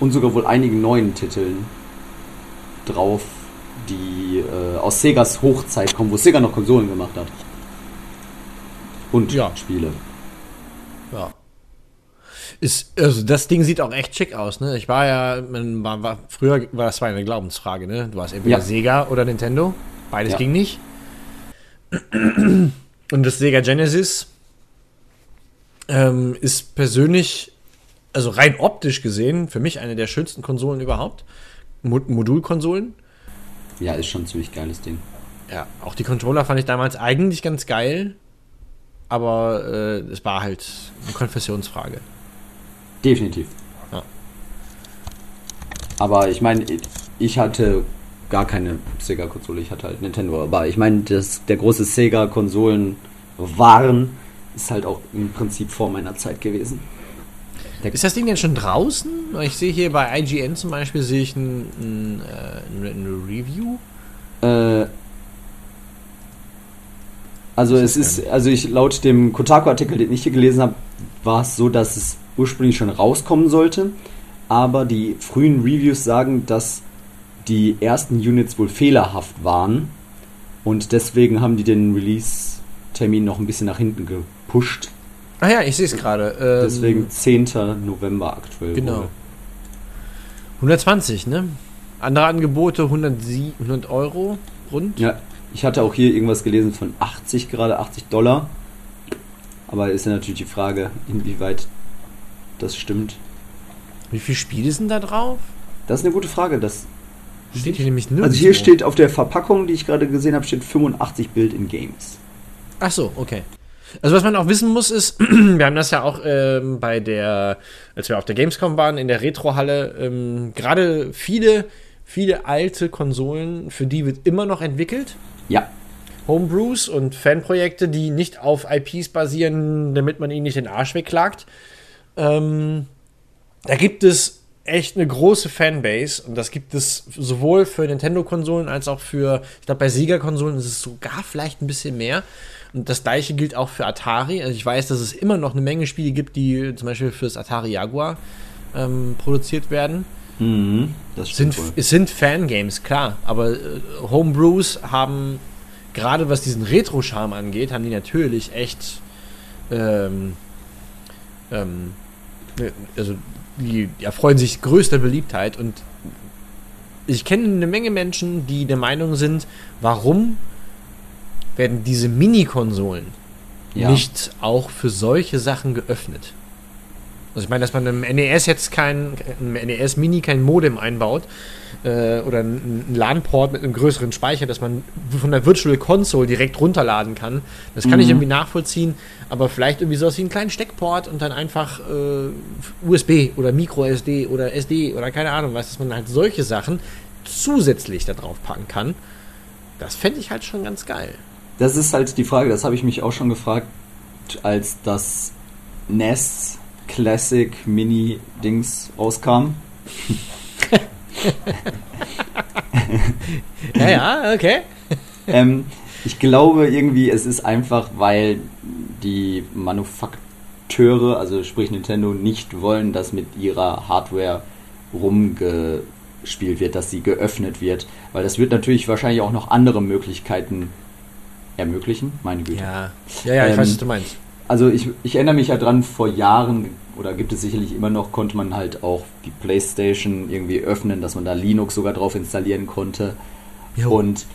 und sogar wohl einigen neuen Titeln drauf, die äh, aus Segas Hochzeit kommen, wo Sega noch Konsolen gemacht hat. Und ja. Spiele. Ja. Ist, also das Ding sieht auch echt schick aus, ne? Ich war ja, man war, war früher war das war eine Glaubensfrage, ne? Du warst entweder ja. Sega oder Nintendo. Beides ja. ging nicht. Und das Sega Genesis ähm, ist persönlich, also rein optisch gesehen, für mich eine der schönsten Konsolen überhaupt. Mo Modulkonsolen. Ja, ist schon ein ziemlich geiles Ding. Ja, auch die Controller fand ich damals eigentlich ganz geil, aber äh, es war halt eine Konfessionsfrage. Definitiv. Ja. Aber ich meine, ich hatte gar keine Sega-Konsole, ich hatte halt Nintendo. Aber ich meine, der große Sega-Konsolen waren ist halt auch im Prinzip vor meiner Zeit gewesen. Der ist das Ding denn schon draußen? Ich sehe hier bei IGN zum Beispiel sehe ich ein, ein, ein Review. Äh, also es ist, also ich laut dem Kotaku-Artikel, den ich hier gelesen habe, war es so, dass es ursprünglich schon rauskommen sollte, aber die frühen Reviews sagen, dass die ersten Units wohl fehlerhaft waren und deswegen haben die den Release-Termin noch ein bisschen nach hinten gepusht. Ah ja, ich sehe es gerade. Ähm, deswegen 10. November aktuell. Genau. Wohl. 120, ne? Andere Angebote 100, Euro rund. Ja, ich hatte auch hier irgendwas gelesen von 80 gerade, 80 Dollar. Aber ist ja natürlich die Frage, inwieweit das stimmt. Wie viele Spiele sind da drauf? Das ist eine gute Frage. Das steht hier nämlich nirgendwo. Also hier steht auf der Verpackung, die ich gerade gesehen habe, steht 85 Bild in Games. Ach so, okay. Also was man auch wissen muss ist, wir haben das ja auch ähm, bei der, als wir auf der Gamescom waren, in der Retrohalle, ähm, gerade viele, viele alte Konsolen, für die wird immer noch entwickelt. Ja. Homebrews und Fanprojekte, die nicht auf IPs basieren, damit man ihnen nicht den Arsch wegklagt. Ähm, da gibt es echt eine große Fanbase und das gibt es sowohl für Nintendo-Konsolen als auch für, ich glaube, bei Sega-Konsolen ist es sogar vielleicht ein bisschen mehr. Und das gleiche gilt auch für Atari. Also ich weiß, dass es immer noch eine Menge Spiele gibt, die zum Beispiel fürs Atari Jaguar ähm, produziert werden. Mhm, das sind, es sind Fangames, klar, aber äh, Homebrews haben, gerade was diesen Retro-Charme angeht, haben die natürlich echt ähm, ähm, ne, also die erfreuen sich größter Beliebtheit und ich kenne eine Menge Menschen, die der Meinung sind, warum werden diese Mini-Konsolen ja. nicht auch für solche Sachen geöffnet? Also ich meine, dass man im NES jetzt kein, im NES Mini kein Modem einbaut äh, oder ein LAN-Port mit einem größeren Speicher, dass man von der Virtual Console direkt runterladen kann. Das kann mhm. ich irgendwie nachvollziehen, aber vielleicht irgendwie sowas wie einen kleinen Steckport und dann einfach äh, USB oder Micro SD oder SD oder keine Ahnung was, dass man halt solche Sachen zusätzlich da drauf packen kann. Das fände ich halt schon ganz geil. Das ist halt die Frage, das habe ich mich auch schon gefragt, als das NES Classic Mini Dings rauskam. ja, ja, okay. ähm, ich glaube irgendwie, es ist einfach, weil die Manufakteure, also sprich Nintendo, nicht wollen, dass mit ihrer Hardware rumgespielt wird, dass sie geöffnet wird. Weil das wird natürlich wahrscheinlich auch noch andere Möglichkeiten ermöglichen. Meine Güte. Ja, ja, ja ich ähm, weiß, was du meinst. Also ich, ich erinnere mich ja dran, vor Jahren oder gibt es sicherlich immer noch, konnte man halt auch die Playstation irgendwie öffnen, dass man da Linux sogar drauf installieren konnte. Jo. Und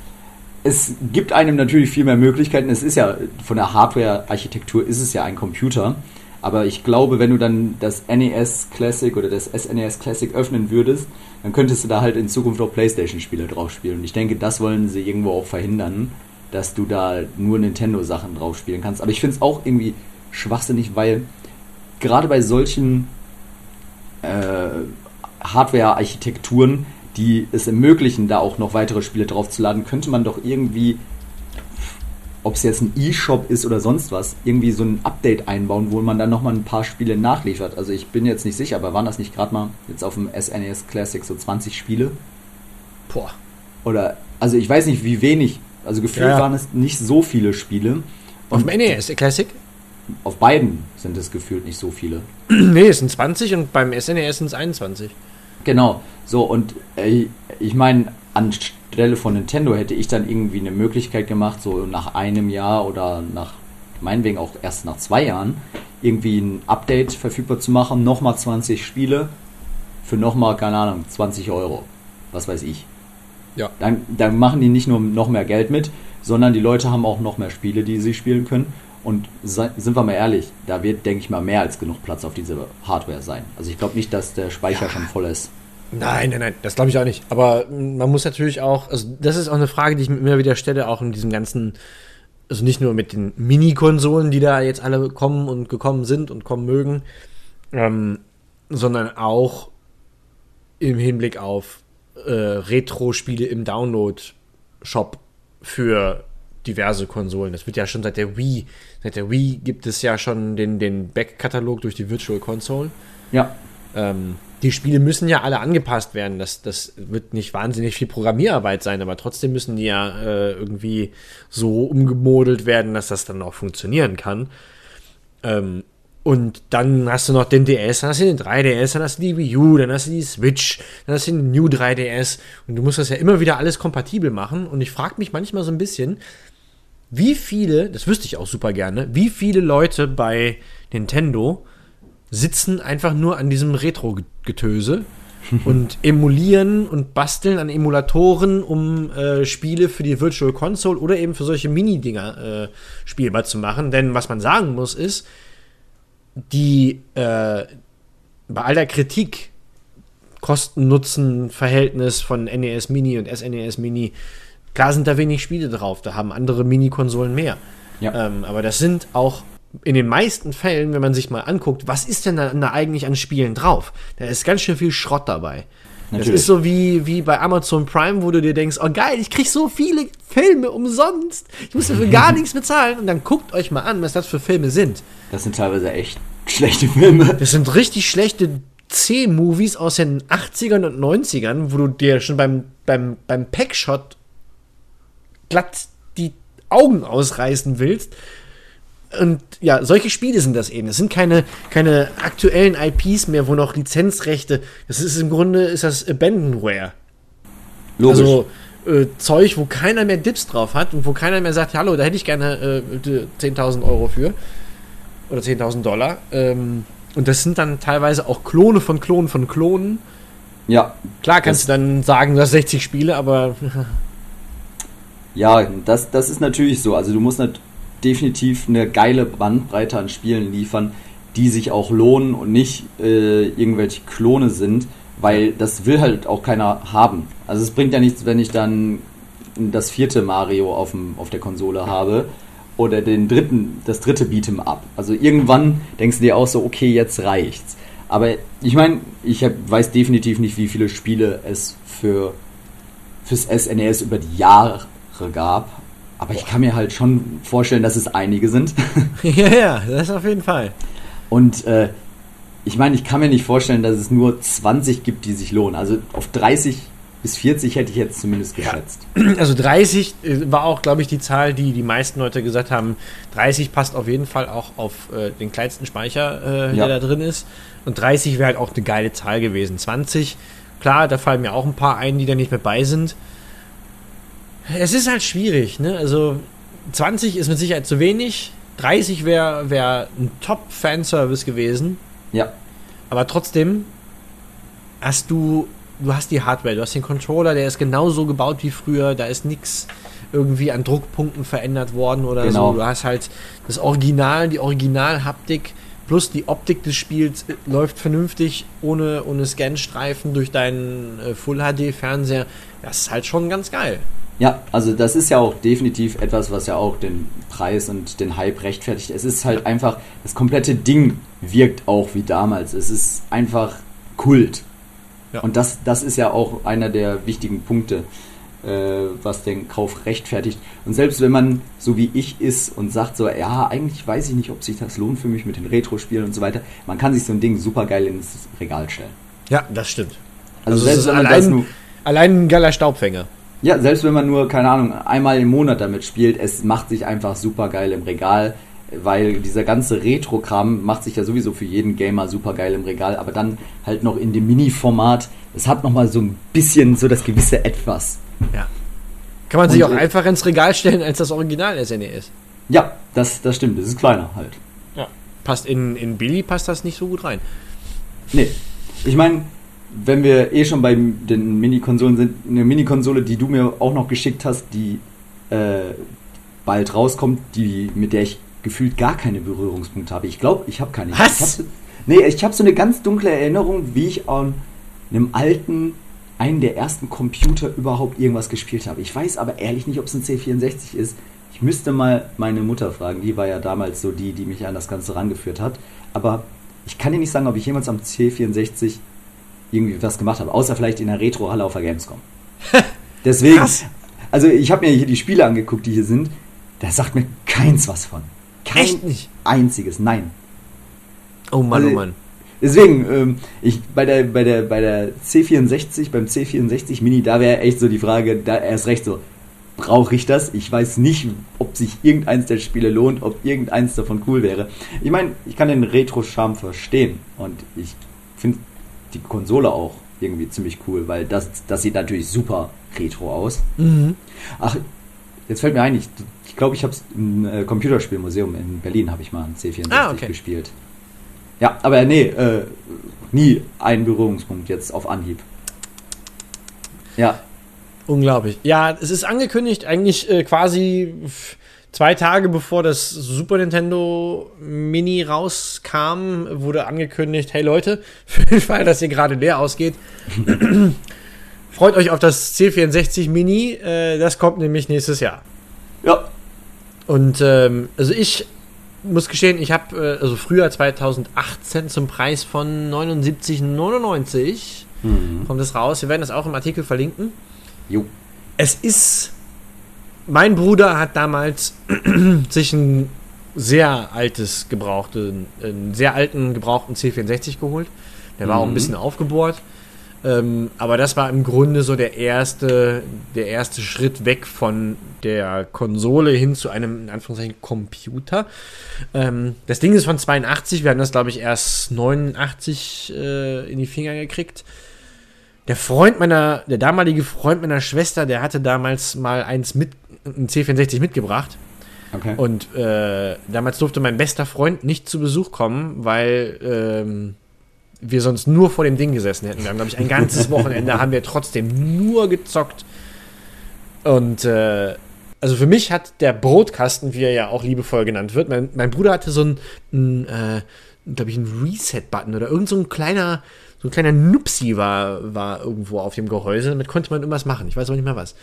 es gibt einem natürlich viel mehr Möglichkeiten. Es ist ja von der Hardware-Architektur ist es ja ein Computer. Aber ich glaube, wenn du dann das NES Classic oder das SNES Classic öffnen würdest, dann könntest du da halt in Zukunft auch Playstation-Spiele drauf spielen. Und ich denke, das wollen sie irgendwo auch verhindern, dass du da nur Nintendo-Sachen drauf spielen kannst. Aber ich finde es auch irgendwie schwachsinnig, weil gerade bei solchen äh, Hardware-Architekturen, die es ermöglichen, da auch noch weitere Spiele draufzuladen, könnte man doch irgendwie ob es jetzt ein E-Shop ist oder sonst was, irgendwie so ein Update einbauen, wo man dann nochmal ein paar Spiele nachliefert. Also ich bin jetzt nicht sicher, aber waren das nicht gerade mal jetzt auf dem SNES e Classic so 20 Spiele? Boah. Oder, also ich weiß nicht, wie wenig. Also gefühlt ja, waren es nicht so viele Spiele. Auf dem NES Classic? Auf beiden sind es gefühlt nicht so viele. nee, es sind 20 und beim SNES sind es 21. Genau, so und äh, ich meine, anstelle von Nintendo hätte ich dann irgendwie eine Möglichkeit gemacht, so nach einem Jahr oder nach meinetwegen auch erst nach zwei Jahren, irgendwie ein Update verfügbar zu machen, nochmal 20 Spiele für nochmal, keine Ahnung, 20 Euro. Was weiß ich. Ja. Dann, dann machen die nicht nur noch mehr Geld mit, sondern die Leute haben auch noch mehr Spiele, die sie spielen können. Und sind wir mal ehrlich, da wird, denke ich mal, mehr als genug Platz auf diese Hardware sein. Also ich glaube nicht, dass der Speicher ja. schon voll ist. Nein, nein, nein, das glaube ich auch nicht. Aber man muss natürlich auch, also das ist auch eine Frage, die ich mir immer wieder stelle, auch in diesem ganzen, also nicht nur mit den Mini-Konsolen, die da jetzt alle kommen und gekommen sind und kommen mögen, ähm, sondern auch im Hinblick auf äh, Retro-Spiele im Download-Shop für diverse Konsolen. Das wird ja schon seit der Wii, seit der Wii gibt es ja schon den, den Back-Katalog durch die Virtual Console. Ja. Ähm, die Spiele müssen ja alle angepasst werden. Das, das wird nicht wahnsinnig viel Programmierarbeit sein, aber trotzdem müssen die ja äh, irgendwie so umgemodelt werden, dass das dann auch funktionieren kann. Ähm, und dann hast du noch den DS, dann hast du den 3DS, dann hast du die Wii U, dann hast du die Switch, dann hast du den New 3DS. Und du musst das ja immer wieder alles kompatibel machen. Und ich frage mich manchmal so ein bisschen, wie viele, das wüsste ich auch super gerne, wie viele Leute bei Nintendo sitzen einfach nur an diesem Retro-Getöse und emulieren und basteln an Emulatoren, um äh, Spiele für die Virtual Console oder eben für solche Mini-Dinger äh, spielbar zu machen. Denn was man sagen muss ist, die äh, bei all der Kritik Kosten-Nutzen-Verhältnis von NES Mini und SNES Mini, klar sind da wenig Spiele drauf, da haben andere Mini-Konsolen mehr. Ja. Ähm, aber das sind auch in den meisten Fällen, wenn man sich mal anguckt, was ist denn da, da eigentlich an Spielen drauf? Da ist ganz schön viel Schrott dabei. Natürlich. Das ist so wie, wie bei Amazon Prime, wo du dir denkst, oh geil, ich krieg so viele Filme umsonst. Ich muss dafür gar nichts bezahlen. Und dann guckt euch mal an, was das für Filme sind. Das sind teilweise echt schlechte Filme. Das sind richtig schlechte C-Movies aus den 80ern und 90ern, wo du dir schon beim, beim, beim Packshot glatt die Augen ausreißen willst. Und ja, solche Spiele sind das eben. Es sind keine, keine aktuellen IPs mehr, wo noch Lizenzrechte. Das ist im Grunde ist das Abandonware. Logisch. Also äh, Zeug, wo keiner mehr Dips drauf hat und wo keiner mehr sagt, hallo, da hätte ich gerne äh, 10.000 Euro für. Oder 10.000 Dollar. Ähm, und das sind dann teilweise auch Klone von Klonen von Klonen. Ja. Klar kannst du dann sagen, du hast 60 Spiele, aber. ja, das, das ist natürlich so. Also du musst natürlich definitiv eine geile Bandbreite an Spielen liefern, die sich auch lohnen und nicht äh, irgendwelche Klone sind, weil das will halt auch keiner haben. Also es bringt ja nichts, wenn ich dann das vierte Mario auf, dem, auf der Konsole habe oder den dritten, das dritte Beat'em Up. Also irgendwann denkst du dir auch so, okay, jetzt reicht's. Aber ich meine, ich hab, weiß definitiv nicht, wie viele Spiele es für fürs SNES e über die Jahre gab. Aber ich kann mir halt schon vorstellen, dass es einige sind. ja, ja, das auf jeden Fall. Und äh, ich meine, ich kann mir nicht vorstellen, dass es nur 20 gibt, die sich lohnen. Also auf 30 bis 40 hätte ich jetzt zumindest geschätzt. Ja. Also 30 äh, war auch, glaube ich, die Zahl, die die meisten Leute gesagt haben. 30 passt auf jeden Fall auch auf äh, den kleinsten Speicher, äh, ja. der da drin ist. Und 30 wäre halt auch eine geile Zahl gewesen. 20, klar, da fallen mir auch ein paar ein, die da nicht mehr bei sind. Es ist halt schwierig, ne? Also 20 ist mit Sicherheit zu wenig. 30 wäre wär ein Top-Fanservice gewesen. Ja. Aber trotzdem hast du, du hast die Hardware, du hast den Controller, der ist genauso gebaut wie früher, da ist nichts irgendwie an Druckpunkten verändert worden oder genau. so. Du hast halt das Original, die Original-Haptik plus die Optik des Spiels äh, läuft vernünftig ohne, ohne Scanstreifen durch deinen äh, Full-HD-Fernseher. Das ist halt schon ganz geil. Ja, also das ist ja auch definitiv etwas, was ja auch den Preis und den Hype rechtfertigt. Es ist halt einfach, das komplette Ding wirkt auch wie damals. Es ist einfach Kult. Ja. Und das, das ist ja auch einer der wichtigen Punkte. äh, was den Kauf rechtfertigt. Und selbst wenn man so wie ich ist und sagt so, ja, eigentlich weiß ich nicht, ob sich das lohnt für mich mit den Retro-Spielen und so weiter, man kann sich so ein Ding super geil ins Regal stellen. Ja, das stimmt. Also, Also, selbst es ist wenn man das allein, nur, allein ein geiler Staubfänger. Ja, selbst wenn man nur, keine Ahnung, einmal im Monat damit spielt, es macht sich einfach super geil im Regal, weil dieser ganze Retro-Kram macht sich ja sowieso für jeden Gamer super geil im Regal, aber dann halt noch in dem Mini-Format, es hat nochmal so ein bisschen so das gewisse Etwas. Ja. Kann man sich Und, auch äh, einfacher ins Regal stellen als das Original SNES. Ja, das, das stimmt, es ist kleiner halt. Ja. Passt in, in Billy passt das nicht so gut rein. Nee, ich meine, wenn wir eh schon bei den Mini-Konsolen sind, eine Mini-Konsole, die du mir auch noch geschickt hast, die äh, bald rauskommt, die mit der ich gefühlt gar keine Berührungspunkte habe. Ich glaube, ich habe keine. Was? Ich hab so, nee, ich habe so eine ganz dunkle Erinnerung, wie ich an einem alten, einen der ersten Computer überhaupt irgendwas gespielt habe. Ich weiß aber ehrlich nicht, ob es ein C64 ist. Ich müsste mal meine Mutter fragen. Die war ja damals so die, die mich an das Ganze rangeführt hat. Aber ich kann dir nicht sagen, ob ich jemals am C64 irgendwie was gemacht habe, außer vielleicht in der Retro-Halle auf der Gamescom. Deswegen, Krass. also ich habe mir hier die Spiele angeguckt, die hier sind. Da sagt mir keins was von. Kein Echt nicht? einziges, nein. Oh Mann, Also- oh Mann. Deswegen, ähm, ich bei der bei der bei der C64, beim C64 Mini, da wäre echt so die Frage, da erst recht so, brauche ich das? Ich weiß nicht, ob sich irgendeins der Spiele lohnt, ob irgendeins davon cool wäre. Ich meine, ich kann den Retro-Charme verstehen und ich finde die Konsole auch irgendwie ziemlich cool, weil das, das sieht natürlich super retro aus. Mhm. Ach, jetzt fällt mir ein, ich glaube, ich, glaub, ich habe es im äh, Computerspielmuseum in Berlin habe ich mal ein C64 Ah, okay. gespielt. Ja, aber nee, äh, nie ein Berührungspunkt jetzt auf Anhieb. Ja, Unglaublich. Ja, es ist angekündigt, eigentlich äh, quasi zwei Tage bevor das Super Nintendo Mini rauskam, wurde angekündigt, hey Leute, für den Fall, dass ihr gerade leer ausgeht, freut euch auf das C64 Mini, äh, das kommt nämlich nächstes Jahr. ja, Und ähm, also ich muss gestehen, ich habe äh, also früher 2018 zum Preis von 79,99 mhm. kommt es raus. Wir werden das auch im Artikel verlinken. jo, Es ist. Mein Bruder hat damals sich ein sehr altes gebrauchten, einen sehr alten gebrauchten C64 geholt. Der war auch ein Mhm. bisschen aufgebohrt. Ähm, aber das war im Grunde so der erste, der erste Schritt weg von der Konsole hin zu einem, in Anführungszeichen, Computer. Ähm, das Ding ist von 82, wir haben das, glaube ich, erst 89 äh, in die Finger gekriegt. Der Freund meiner, der damalige Freund meiner Schwester, der hatte damals mal eins mit, ein C64 mitgebracht. okay. Und äh, damals durfte mein bester Freund nicht zu Besuch kommen, weil ähm, wir sonst nur vor dem Ding gesessen hätten. Wir haben, glaube ich, ein ganzes Wochenende haben wir trotzdem nur gezockt. Und äh, also für mich hat der Brotkasten, wie er ja auch liebevoll genannt wird, mein, mein Bruder hatte so ein, ein äh, glaube ich, ein Reset-Button oder irgend so ein kleiner, so ein kleiner Nupsi war, war irgendwo auf dem Gehäuse. Damit konnte man irgendwas machen. Ich weiß aber nicht mehr was.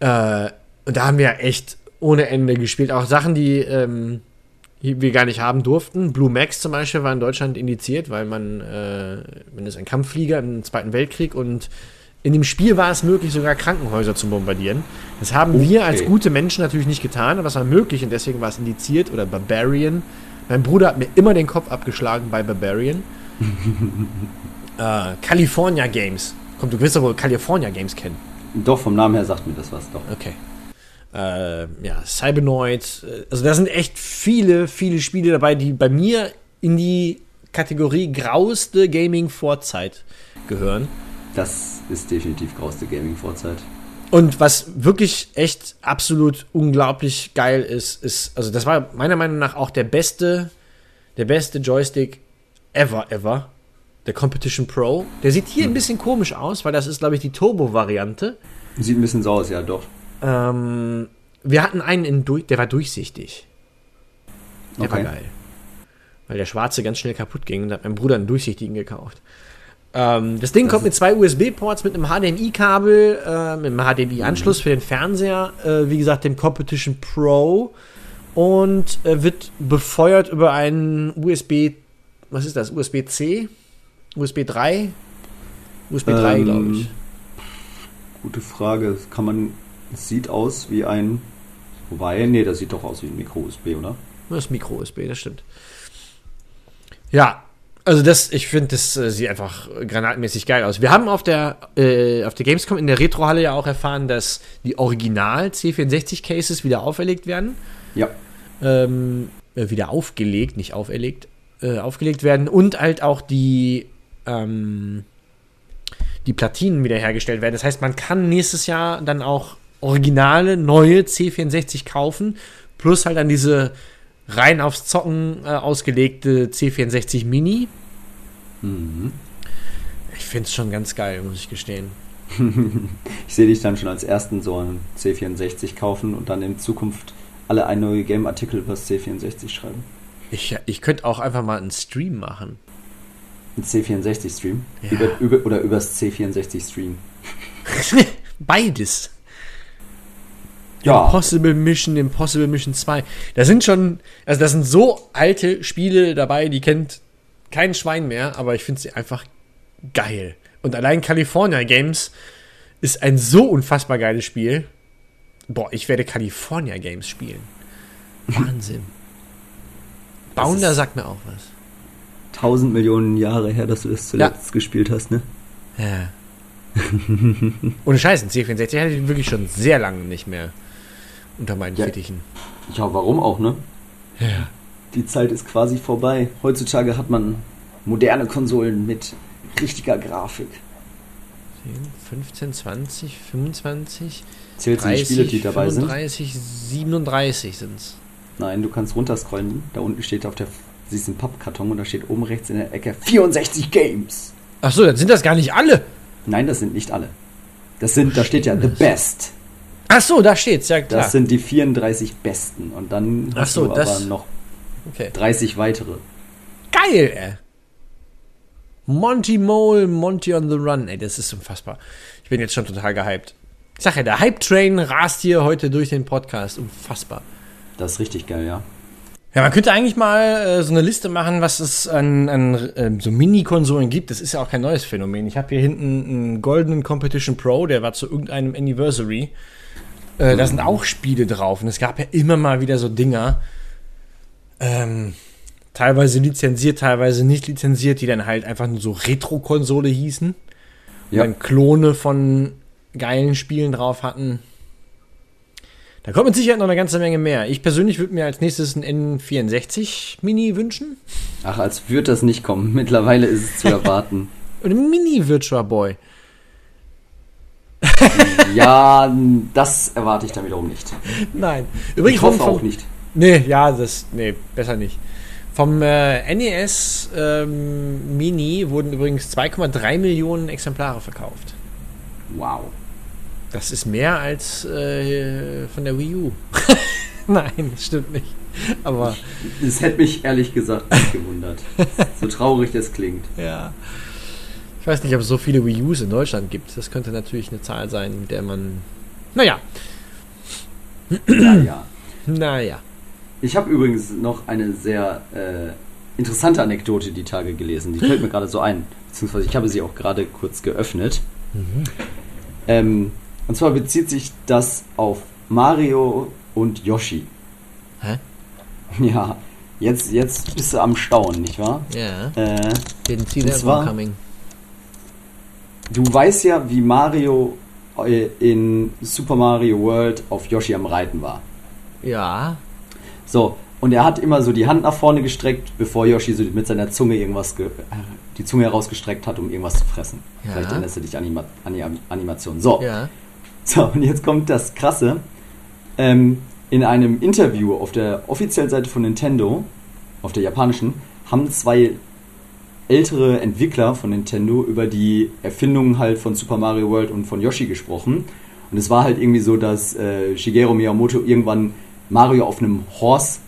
Äh, und da haben wir echt ohne Ende gespielt. Auch Sachen, die ähm, wir gar nicht haben durften. Blue Max zum Beispiel war in Deutschland indiziert, weil man, äh, man ist ein Kampfflieger im Zweiten Weltkrieg und in dem Spiel war es möglich, sogar Krankenhäuser zu bombardieren. Das haben wir als Okay. gute Menschen natürlich nicht getan, aber es war möglich und deswegen war es indiziert oder Barbarian. Mein Bruder hat mir immer den Kopf abgeschlagen bei Barbarian. äh, California Games. Komm, du wirst doch wohl California Games kennen. Doch, vom Namen her sagt mir das was, doch. Okay. Äh, ja, Cybernoid. äh, Also da sind echt viele, viele Spiele dabei, die bei mir in die Kategorie grauste Gaming-Vorzeit gehören. Das ist definitiv grauste Gaming-Vorzeit. Und was wirklich echt absolut unglaublich geil ist, ist, also das war meiner Meinung nach auch der beste, der beste Joystick ever, ever. Der Competition Pro. Der sieht hier ein bisschen komisch aus, weil das ist, glaube ich, die Turbo-Variante. Sieht ein bisschen so aus, ja, doch. Ähm, wir hatten einen, in der war durchsichtig. Der Okay. war geil. Weil der schwarze ganz schnell kaputt ging und da hat mein Bruder einen durchsichtigen gekauft. Ähm, das Ding Das kommt mit zwei USB-Ports, mit einem HDMI-Kabel, äh, mit einem HDMI-Anschluss für den Fernseher, äh, wie gesagt, dem Competition Pro und äh, wird befeuert über einen USB, was ist das, USB-C? USB 3? USB 3, Ähm, glaube ich. gute Frage. Das kann man. Es sieht aus wie ein. Wobei, nee, das sieht doch aus wie ein Micro-USB, oder? Das ist Micro-USB, das stimmt. Ja, also das, ich finde, das äh, sieht einfach granatmäßig geil aus. Wir haben auf der, äh, auf der Gamescom in der Retrohalle ja auch erfahren, dass die Original C64 Cases wieder auferlegt werden. Ja. Ähm, äh, wieder aufgelegt, nicht auferlegt, äh, aufgelegt werden und halt auch die, ähm, die Platinen wiederhergestellt werden. Das heißt, man kann nächstes Jahr dann auch originale, neue C64 kaufen, plus halt dann diese rein aufs Zocken äh, ausgelegte C64 Mini. Mhm. Ich finde es schon ganz geil, muss ich gestehen. ich sehe dich dann schon als ersten so einen C64 kaufen und dann in Zukunft alle ein neue Game-Artikel über das C64 schreiben. Ich, ich könnte auch einfach mal einen Stream machen. Ein C64-Stream? Ja. Über, über, oder übers C64-Stream? Beides. Ja. Impossible Mission, Impossible Mission 2. Da sind schon, also da sind so alte Spiele dabei, die kennt kein Schwein mehr, aber ich finde sie einfach geil. Und allein California Games ist ein so unfassbar geiles Spiel. Boah, ich werde California Games spielen. Wahnsinn. Bounder sagt mir auch was. Tausend Millionen Jahre her, dass du das zuletzt gespielt hast, ne? Ja. Ohne Scheiß, ein C64 hatte ich wirklich schon sehr lange nicht mehr unter meinen Ja. Fittichen. Ja, warum auch, ne? Ja. Die Zeit ist quasi vorbei. Heutzutage hat man moderne Konsolen mit richtiger Grafik. 15, 20, 25, Zählst du die 30, Spiele, die dabei sind? 35, 37 sind's. Nein, du kannst runterscrollen. Da unten steht auf der, siehst einen Pappkarton und da steht oben rechts in der Ecke 64 Games. Ach so, dann sind das gar nicht alle. Nein, das sind nicht alle. Das sind, da steht ja The Best. Ach so, da steht's, ja klar. Das sind die 34 Besten. Und dann Ach hast so, du das- aber noch okay. 30 weitere. Geil, ey. Monty Mole, Monty on the Run, ey, das ist unfassbar. Ich bin jetzt schon total gehypt. Ich sag ja, der Hype-Train rast hier heute durch den Podcast. Unfassbar. Das ist richtig geil, ja. Ja, man könnte eigentlich mal äh, so eine Liste machen, was es an, an ähm, so Mini-Konsolen gibt. Das ist ja auch kein neues Phänomen. Ich habe hier hinten einen goldenen Competition Pro, der war zu irgendeinem Anniversary. Äh, Da sind auch Spiele drauf und es gab ja immer mal wieder so Dinger, ähm, teilweise lizenziert, teilweise nicht lizenziert, die dann halt einfach nur so Retro-Konsole hießen. Ja. dann Klone von geilen Spielen drauf hatten. Da kommt mit Sicherheit noch eine ganze Menge mehr. Ich persönlich würde mir als nächstes ein N64 Mini wünschen. Ach, als würde das nicht kommen. Mittlerweile ist es zu erwarten. Und ein Mini Virtua Boy. Ja, das erwarte ich dann wiederum nicht. Nein. Übrigens ich hoffe vom, auch nicht. Nee, ja, das. Nee, besser nicht. Vom äh, NES ähm, Mini wurden übrigens 2,3 Millionen Exemplare verkauft. Wow. Das ist mehr als äh, von der Wii U. Nein, das stimmt nicht. Aber Das hätte mich ehrlich gesagt nicht gewundert. So traurig das klingt. ja. Ich weiß nicht, ob es so viele Wii Us in Deutschland gibt. Das könnte natürlich eine Zahl sein, mit der man. Naja, Ja, ja. naja. Ich habe übrigens noch eine sehr äh, interessante Anekdote die Tage gelesen. Die fällt mir gerade so ein. Beziehungsweise ich habe sie auch gerade kurz geöffnet. Ähm, und zwar bezieht sich das auf Mario und Yoshi. Hä? Ja, jetzt, jetzt bist du am Staunen, nicht wahr? Ja. Äh, Didn't see that zwar- coming. Du weißt ja, wie Mario äh, in Super Mario World auf Yoshi am Reiten war. Ja. So, und er hat immer so die Hand nach vorne gestreckt, bevor Yoshi so mit seiner Zunge irgendwas, ge die Zunge herausgestreckt hat, um irgendwas zu fressen. Ja. Vielleicht erinnerst du dich an, Anima an die Animation. So, Ja. so, und jetzt kommt das Krasse. Ähm, in einem Interview auf der offiziellen Seite von Nintendo, auf der japanischen, haben zwei ältere Entwickler von Nintendo über die Erfindungen halt von Super Mario World und von Yoshi gesprochen. Und es war halt irgendwie so, dass äh, Shigeru Miyamoto irgendwann Mario auf einem Horse,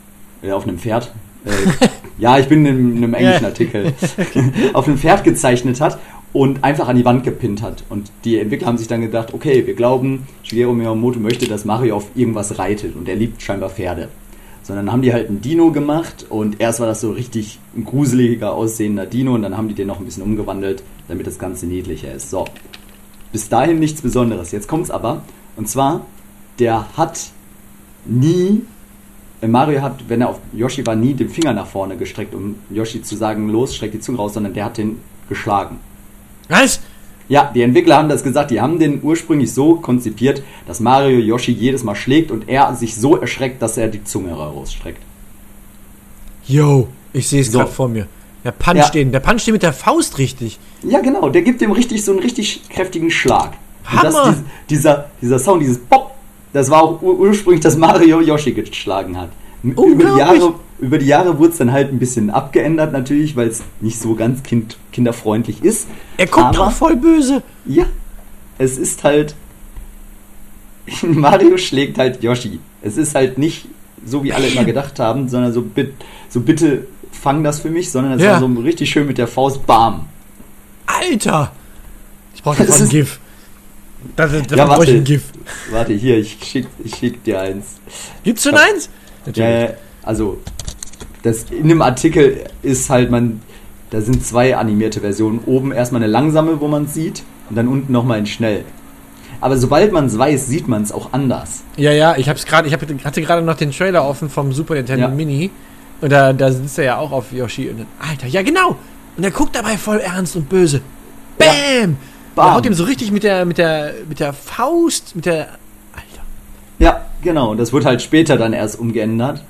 äh, auf einem Pferd, äh, ja, ich bin in einem englischen. Artikel, auf einem Pferd gezeichnet hat und einfach an die Wand gepinnt hat. Und die Entwickler haben sich dann gedacht, okay, wir glauben, Shigeru Miyamoto möchte, dass Mario auf irgendwas reitet und er liebt scheinbar Pferde. Sondern haben die halt einen Dino gemacht und erst war das so richtig ein gruseliger aussehender Dino und dann haben die den noch ein bisschen umgewandelt, damit das Ganze niedlicher ist. So. bis dahin nichts Besonderes. Jetzt kommt's aber. Und zwar, der hat nie. äh, Mario hat, wenn er auf Yoshi war, nie den Finger nach vorne gestreckt, um Yoshi zu sagen, los, streck die Zunge raus, sondern der hat den geschlagen. Was? Ja, die Entwickler haben das gesagt, die haben den ursprünglich so konzipiert, dass Mario Yoshi jedes Mal schlägt und er sich so erschreckt, dass er die Zunge rausstreckt. Yo, ich sehe es So. gerade vor mir. Der puncht Ja. den, der puncht den mit der Faust richtig. Ja, genau, der gibt dem richtig so einen richtig kräftigen Schlag. Das, Hammer! dies- dieser, dieser Sound, dieses Pop, das war auch ur ursprünglich, dass Mario Yoshi geschlagen hat. Über die! Jahre, über die Jahre wurde es dann halt ein bisschen abgeändert natürlich, weil es nicht so ganz kind, kinderfreundlich ist. Er guckt Aber- auch voll böse. Ja, es ist halt. Mario schlägt halt Yoshi. Es ist halt nicht so, wie alle immer gedacht haben, sondern so, bit, so bitte fang das für mich, sondern es Ja. war so richtig schön mit der Faust, bam. Alter! Ich brauche davon ein GIF. Das, das Ja, brauche ich warte. ein GIF. Warte, hier, ich schick, ich schick dir eins. Gibt's schon Ja. eins? Ja, also, das in dem Artikel ist halt man, da sind zwei animierte Versionen. Oben erstmal eine langsame, wo man es sieht, und dann unten nochmal in schnell. Aber sobald man es weiß, sieht man es auch anders. Ja, ja, ich hab's gerade, ich hab, hatte gerade noch den Trailer offen vom Super Nintendo Ja. Mini. Und da, da sitzt er ja auch auf Yoshi und dann, Alter, ja genau! Und er guckt dabei voll ernst und böse. Bam! Bam. Er haut ihm so richtig mit der, mit der, mit der Faust, mit der. Alter. Ja, genau. Und das wird halt später dann erst umgeändert.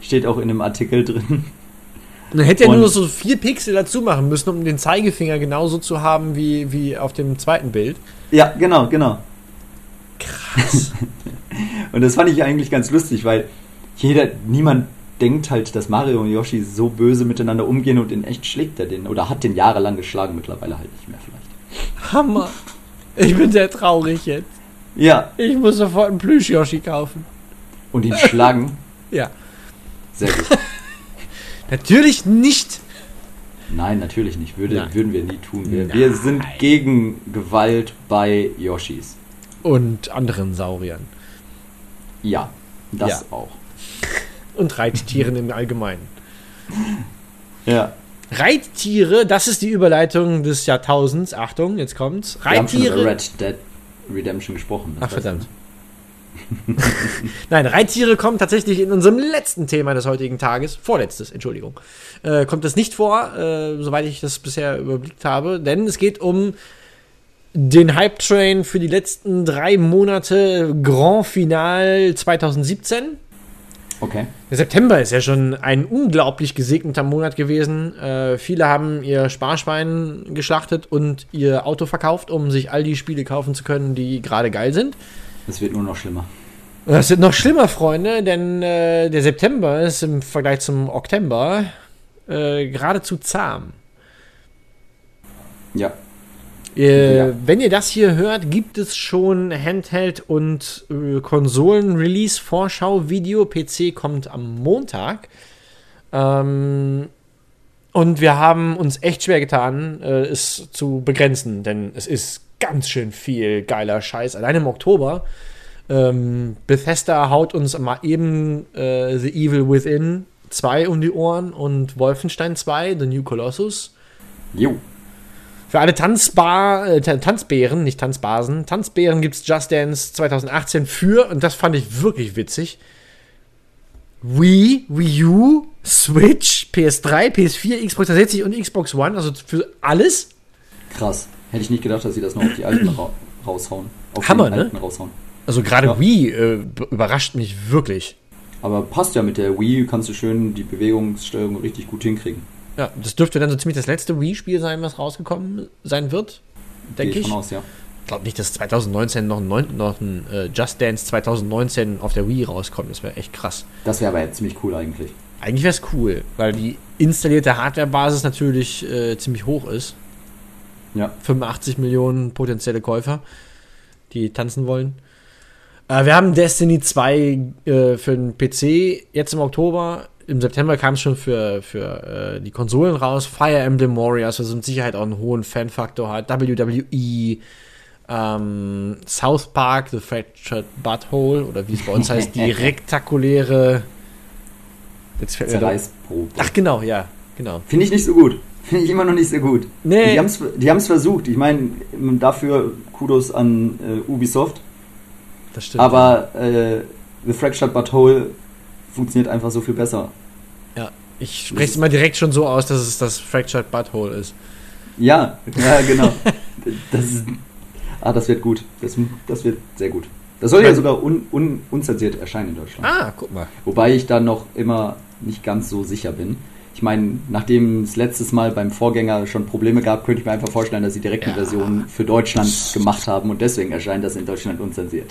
Steht auch in dem Artikel drin. Dann hätte Und- nur so vier Pixel dazu machen müssen, um den Zeigefinger genauso zu haben wie, wie auf dem zweiten Bild. Ja, genau, genau. Krass. Und das fand ich eigentlich ganz lustig, weil jeder, niemand denkt halt, dass Mario und Yoshi so böse miteinander umgehen und in echt schlägt er den. Oder hat den jahrelang geschlagen, mittlerweile halt nicht mehr vielleicht. Hammer. Ich bin sehr traurig jetzt. Ja, Ich muss sofort einen Plüsch-Yoshi kaufen. und ihn schlagen. Ja. Sehr gut. Natürlich nicht. Nein, natürlich nicht. Würde, Nein. würden wir nie tun. Wir, wir sind gegen Gewalt bei Yoshis. Und anderen Sauriern. Ja, das Ja. auch. Und Reittieren im Allgemeinen. Ja. Reittiere, das ist die Überleitung des Jahrtausends. Achtung, jetzt kommt's. Wir haben schon über Reittiere. Red Dead Redemption gesprochen. Ach, verdammt. Nein, Reittiere kommen tatsächlich in unserem letzten Thema des heutigen Tages, vorletztes, Entschuldigung, äh, kommt das nicht vor, äh, soweit ich das bisher überblickt habe, denn es geht um den Hype Train für die letzten drei Monate Grand Final 2017. Okay. Der September ist ja schon ein unglaublich gesegneter Monat gewesen. Äh, viele haben ihr Sparschwein geschlachtet und ihr Auto verkauft, um sich all die Spiele kaufen zu können, die gerade geil sind. Es wird nur noch schlimmer. Und Das wird noch schlimmer, Freunde, denn äh, der September ist im Vergleich zum Oktober äh, geradezu zahm. Ja. Äh, Ja. Wenn ihr das hier hört, gibt es schon Handheld- und äh, Konsolen-Release-Vorschau-Video. PC kommt am Montag. Ähm, und wir haben uns echt schwer getan, äh, es zu begrenzen, denn es ist ganz schön viel geiler Scheiß. Allein im Oktober. Ähm, Bethesda haut uns mal eben äh, The Evil Within 2 um die Ohren und Wolfenstein 2, The New Colossus. Jo. Für alle Tanzbar, äh, Tan- Tanzbären, nicht Tanzbasen, Tanzbären gibt es Just Dance 2018 für, und das fand ich wirklich witzig, Wii, Wii U, Switch, PS3, PS4, Xbox 360 und Xbox One, also für alles. Krass. Hätte ich nicht gedacht, dass sie das noch auf die alten ra raushauen. Auf Hammer, ne? raushauen. Also gerade Ja. Wii äh, überrascht mich wirklich. Aber passt ja mit der Wii, kannst du schön die Bewegungssteuerung richtig gut hinkriegen. Ja, das dürfte dann so ziemlich das letzte Wii-Spiel sein, was rausgekommen sein wird, denke ich. aus, ja. Ich glaube nicht, dass 2019 noch ein, neun- noch ein äh, Just Dance 2019 auf der Wii rauskommt. Das wäre echt krass. Das wäre aber ziemlich cool eigentlich. Eigentlich wäre es cool, weil die installierte Hardwarebasis natürlich äh, ziemlich hoch ist. Ja. 85 Millionen potenzielle Käufer, die tanzen wollen. Äh, wir haben Destiny 2 äh, für den PC jetzt im Oktober. Im September kam es schon für, für äh, die Konsolen raus. Fire Emblem Warriors, was mit Sicherheit auch einen hohen Fanfaktor hat. WWE, ähm, South Park, The Fractured Butthole, oder wie es bei uns heißt, die rektakuläre. Jetzt fällt Zerreißprobe. Ach genau, ja, genau. Finde ich nicht so gut. Finde ich immer noch nicht so gut. Nee. Die haben es die haben's versucht. Ich meine, dafür Kudos an äh, Ubisoft. Das stimmt. Aber äh, The Fractured But Whole funktioniert einfach so viel besser. ja, ich spreche es immer direkt schon so aus, dass es das Fractured Butthole ist. Ja, ja, genau. das ist, ah, das wird gut. Das, das wird sehr gut. Das soll ja sogar un, un, unzensiert erscheinen in Deutschland. Ah, guck mal. Wobei ich da noch immer nicht ganz so sicher bin. Ich meine, nachdem es letztes Mal beim Vorgänger schon Probleme gab, könnte ich mir einfach vorstellen, dass sie direkt eine Ja. Version für Deutschland gemacht haben und deswegen erscheint das in Deutschland unzensiert.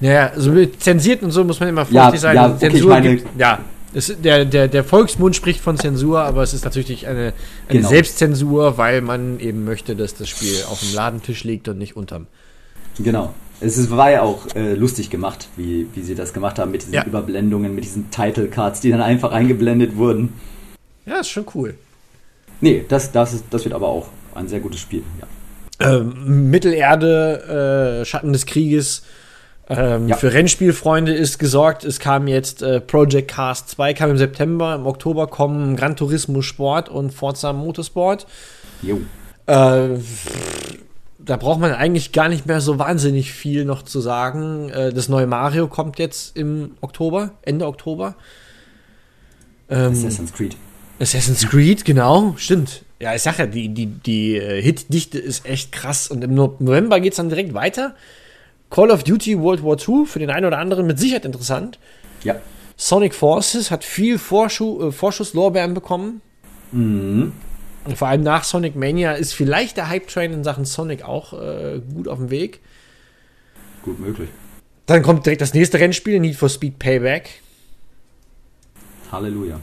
Naja, so mit zensiert und so muss man immer Ja, vorsichtig sein. ja, okay, ich Zensur meine- gibt, ja. Es, der, der, der Volksmund spricht von Zensur, aber es ist natürlich eine, eine Genau. Selbstzensur, weil man eben möchte, dass das Spiel auf dem Ladentisch liegt und nicht unterm. Genau. Es ist, war ja auch äh, lustig gemacht, wie, wie sie das gemacht haben mit diesen Ja. Überblendungen, mit diesen Title Cards, die dann einfach eingeblendet wurden. Ja, ist schon cool. Nee, das, das, ist, das wird aber auch ein sehr gutes Spiel. Ja. Ähm, Mittelerde, äh, Schatten des Krieges. Ähm, Ja. Für Rennspielfreunde ist gesorgt. Es kam jetzt äh, Project Cast 2, kam im September. Im Oktober kommen Gran Turismo Sport und Forza Motorsport. Jo. Äh, da braucht man eigentlich gar nicht mehr so wahnsinnig viel noch zu sagen. Äh, das neue Mario kommt jetzt im Oktober, Ende Oktober. Ähm, Assassin's Creed. Assassin's Creed, genau, stimmt. Ja, ich sag ja, die, die, die äh, Hitdichte ist echt krass. Und im No- November geht es dann direkt weiter. Call of Duty World War II, für den einen oder anderen mit Sicherheit interessant. Ja. Sonic Forces hat viel Vorschu äh, Vorschusslorbeeren bekommen. Mhm. Und vor allem nach Sonic Mania ist vielleicht der Hype-Train in Sachen Sonic auch äh, gut auf dem Weg. Gut möglich. Dann kommt direkt das nächste Rennspiel, Need for Speed Payback. Halleluja.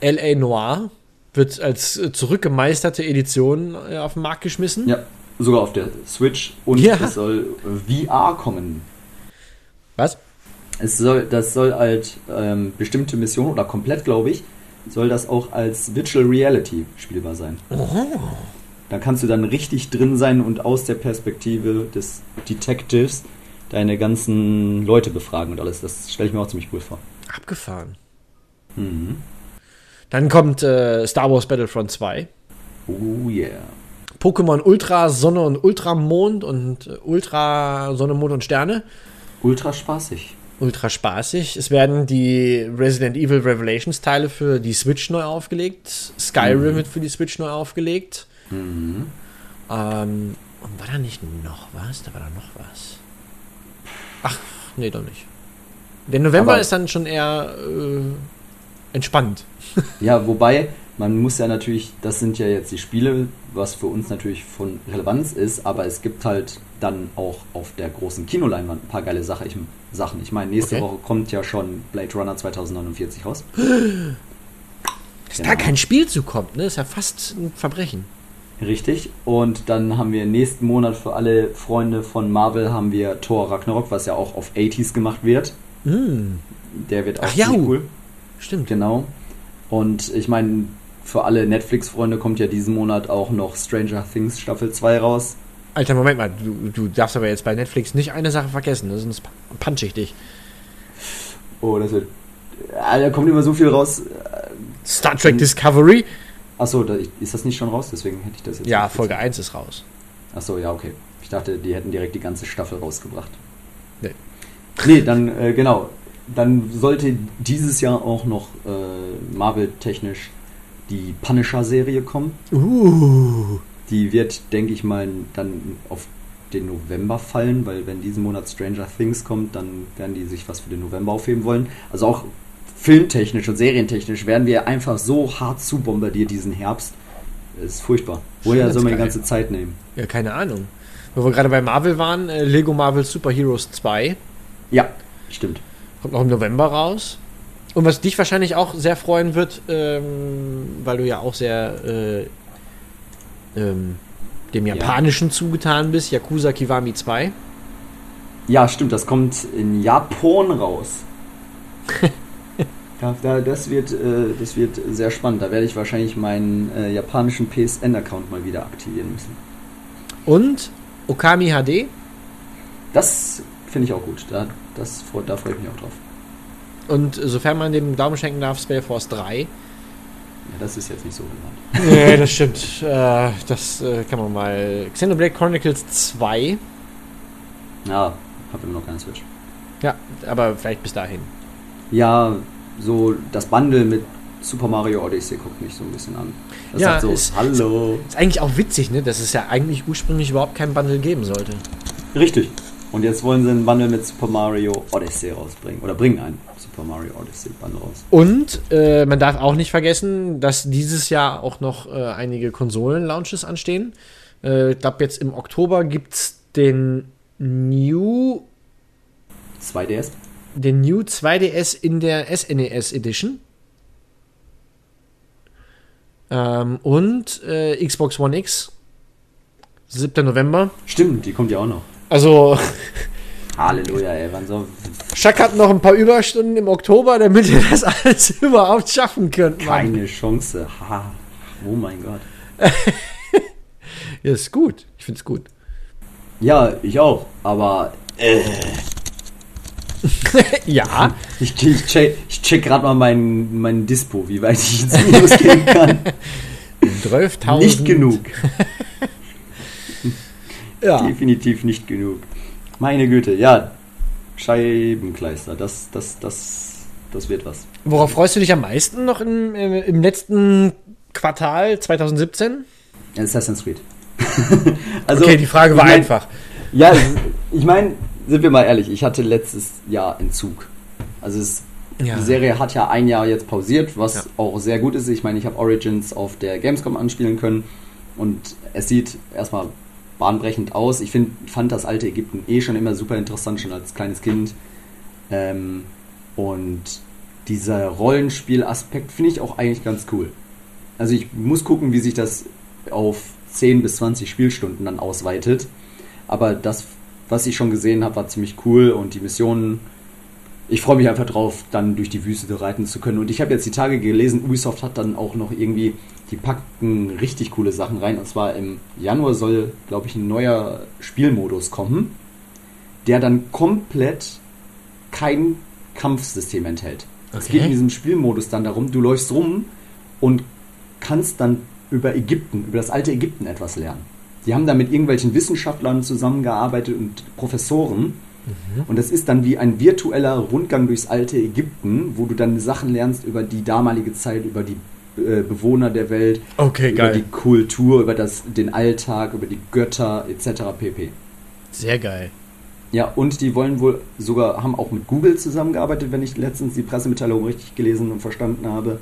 L.A. Noir wird als äh, zurückgemeisterte Edition äh, auf den Markt geschmissen. Ja, sogar auf der Switch und Ja. es soll VR kommen. Was? Es soll, das soll halt ähm, bestimmte Missionen oder komplett, glaube ich, soll das auch als Virtual Reality spielbar sein. Da kannst du dann richtig drin sein und aus der Perspektive des Detectives deine ganzen Leute befragen und alles. Das stelle ich mir auch ziemlich cool vor. Abgefahren. Mhm. Dann kommt äh, Star Wars Battlefront 2. Oh yeah. Pokémon Ultra Sonne und Ultramond und äh, Ultra Sonne, Mond und Sterne. Ultra spaßig. Ultra spaßig. Es werden die Resident Evil Revelations Teile für die Switch neu aufgelegt. Skyrim wird für die Switch neu aufgelegt. Mhm. Ähm, und war da nicht noch was? Da war da noch was. Ach, nee, doch nicht. Der November Aber- ist dann schon eher äh, entspannt. Ja, wobei, man muss ja natürlich, das sind ja jetzt die Spiele, was für uns natürlich von Relevanz ist, aber es gibt halt dann auch auf der großen Kinoleinwand ein paar geile Sache, ich, Sachen. Ich meine, nächste Okay. Woche kommt ja schon Blade Runner 2049 raus. Dass Genau. da kein Spiel zukommt, ne? Ist ja fast ein Verbrechen. Richtig. Und dann haben wir nächsten Monat für alle Freunde von Marvel haben wir Thor Ragnarok, was ja auch auf 80s gemacht wird. Hm, Der wird auch Ach cool. stimmt. Genau. Und ich meine, für alle Netflix-Freunde kommt ja diesen Monat auch noch Stranger Things Staffel 2 raus. Alter, Moment mal, du, du darfst aber jetzt bei Netflix nicht eine Sache vergessen, ne? sonst punch ich dich. Oh, das wird. Ja, da kommt immer so viel raus. Star Trek Discovery? Achso, da, ist das nicht schon raus? Deswegen hätte ich das jetzt. Ja, Folge gesagt. 1 ist raus. Achso, ja, okay. Ich dachte, die hätten direkt die ganze Staffel rausgebracht. Nee. Nee, dann, äh, genau. Dann sollte dieses Jahr auch noch äh, Marvel-technisch die Punisher-Serie kommen. Uh. Die wird, denke ich mal, dann auf den November fallen, weil wenn diesen Monat Stranger Things kommt, dann werden die sich was für den November aufheben wollen. Also auch filmtechnisch und serientechnisch werden wir einfach so hart zu bombardiert diesen Herbst. Das ist furchtbar. Woher soll man die ganze Zeit nehmen? Ja, keine Ahnung. Wo wir gerade bei Marvel waren, äh, Lego Marvel Super Heroes 2 Ja, stimmt. kommt noch im November raus. Und was dich wahrscheinlich auch sehr freuen wird, ähm, weil du ja auch sehr äh, ähm, dem Ja. Japanischen zugetan bist, Yakuza Kiwami 2. Ja, stimmt, das kommt in Japan raus. da, da, das, wird, äh, das wird sehr spannend. Da werde ich wahrscheinlich meinen äh, japanischen PSN-Account mal wieder aktivieren müssen. Und Okami HD. Das finde ich auch gut. Da, das, da freue ich mich auch drauf. Und sofern man dem Glauben schenken darf, Spellforce 3. das ist jetzt nicht so relevant. Nee, das stimmt. Äh, das äh, kann man mal. Xenoblade Chronicles 2. Ja, hab immer noch keine Switch. Ja, aber vielleicht bis dahin. Ja, so das Bundle mit Super Mario Odyssey guckt mich so ein bisschen an. Das Ja, so, ist- hallo. Ist eigentlich auch witzig, ne? Dass es ja eigentlich ursprünglich überhaupt kein Bundle geben sollte. Richtig. Und jetzt wollen sie einen Bundle mit Super Mario Odyssey rausbringen. Oder bringen einen Super Mario Odyssey Bundle raus. Und äh, man darf auch nicht vergessen, dass dieses Jahr auch noch äh, einige Konsolen-Launches anstehen. Äh, ich glaube, jetzt im Oktober gibt es den New, 2DS? den New 2DS in der SNES Edition. Ähm, und äh, Xbox One X. 7. November. Stimmt, die kommt ja auch noch. Also, Halleluja, ey. Wann so? Schack hat noch ein paar Überstunden im Oktober, damit ihr das alles überhaupt schaffen könnt. Mann. Keine Chance. Ha. Oh mein Gott. Ja, ist gut. Ich finde es gut. Ja, ich auch. Aber äh, ja. ich, ich check, ich check gerade mal meinen mein Dispo, wie weit ich ins Minus gehen kann. 12.000. Nicht genug. Ja. Definitiv nicht genug. Meine Güte, ja. Scheibenkleister, das, das, das, das wird was. Worauf freust du dich am meisten noch im, im, letzten Quartal 2017? Assassin's Creed. also, okay, die Frage war ich mein, einfach. Ja, ich meine, sind wir mal ehrlich, ich hatte letztes Jahr Entzug. Also es, Ja. die Serie hat ja ein Jahr jetzt pausiert, was Ja. auch sehr gut ist. Ich meine, ich habe Origins auf der Gamescom anspielen können und es sieht erstmal bahnbrechend aus. Ich find, fand das alte Ägypten eh schon immer super interessant, schon als kleines Kind. Ähm, und dieser Rollenspielaspekt finde ich auch eigentlich ganz cool. Also ich muss gucken, wie sich das auf 10 bis 20 Spielstunden dann ausweitet. Aber das, was ich schon gesehen habe, war ziemlich cool und die Missionen. Ich freue mich einfach drauf, dann durch die Wüste reiten zu können. Und ich habe jetzt die Tage gelesen, Ubisoft hat dann auch noch irgendwie, die packten richtig coole Sachen rein. Und zwar im Januar soll, glaube ich, ein neuer Spielmodus kommen, der dann komplett kein Kampfsystem enthält. Es Okay. geht in diesem Spielmodus dann darum, du läufst rum und kannst dann über Ägypten, über das alte Ägypten etwas lernen. Die haben da mit irgendwelchen Wissenschaftlern zusammengearbeitet und Professoren. Und das ist dann wie ein virtueller Rundgang durchs alte Ägypten, wo du dann Sachen lernst über die damalige Zeit, über die äh, Bewohner der Welt, Okay, über die. Kultur, über das, den Alltag, über die Götter etc. pp. Sehr geil. Ja, und die wollen wohl sogar, haben auch mit Google zusammengearbeitet, wenn ich letztens die Pressemitteilung richtig gelesen und verstanden habe,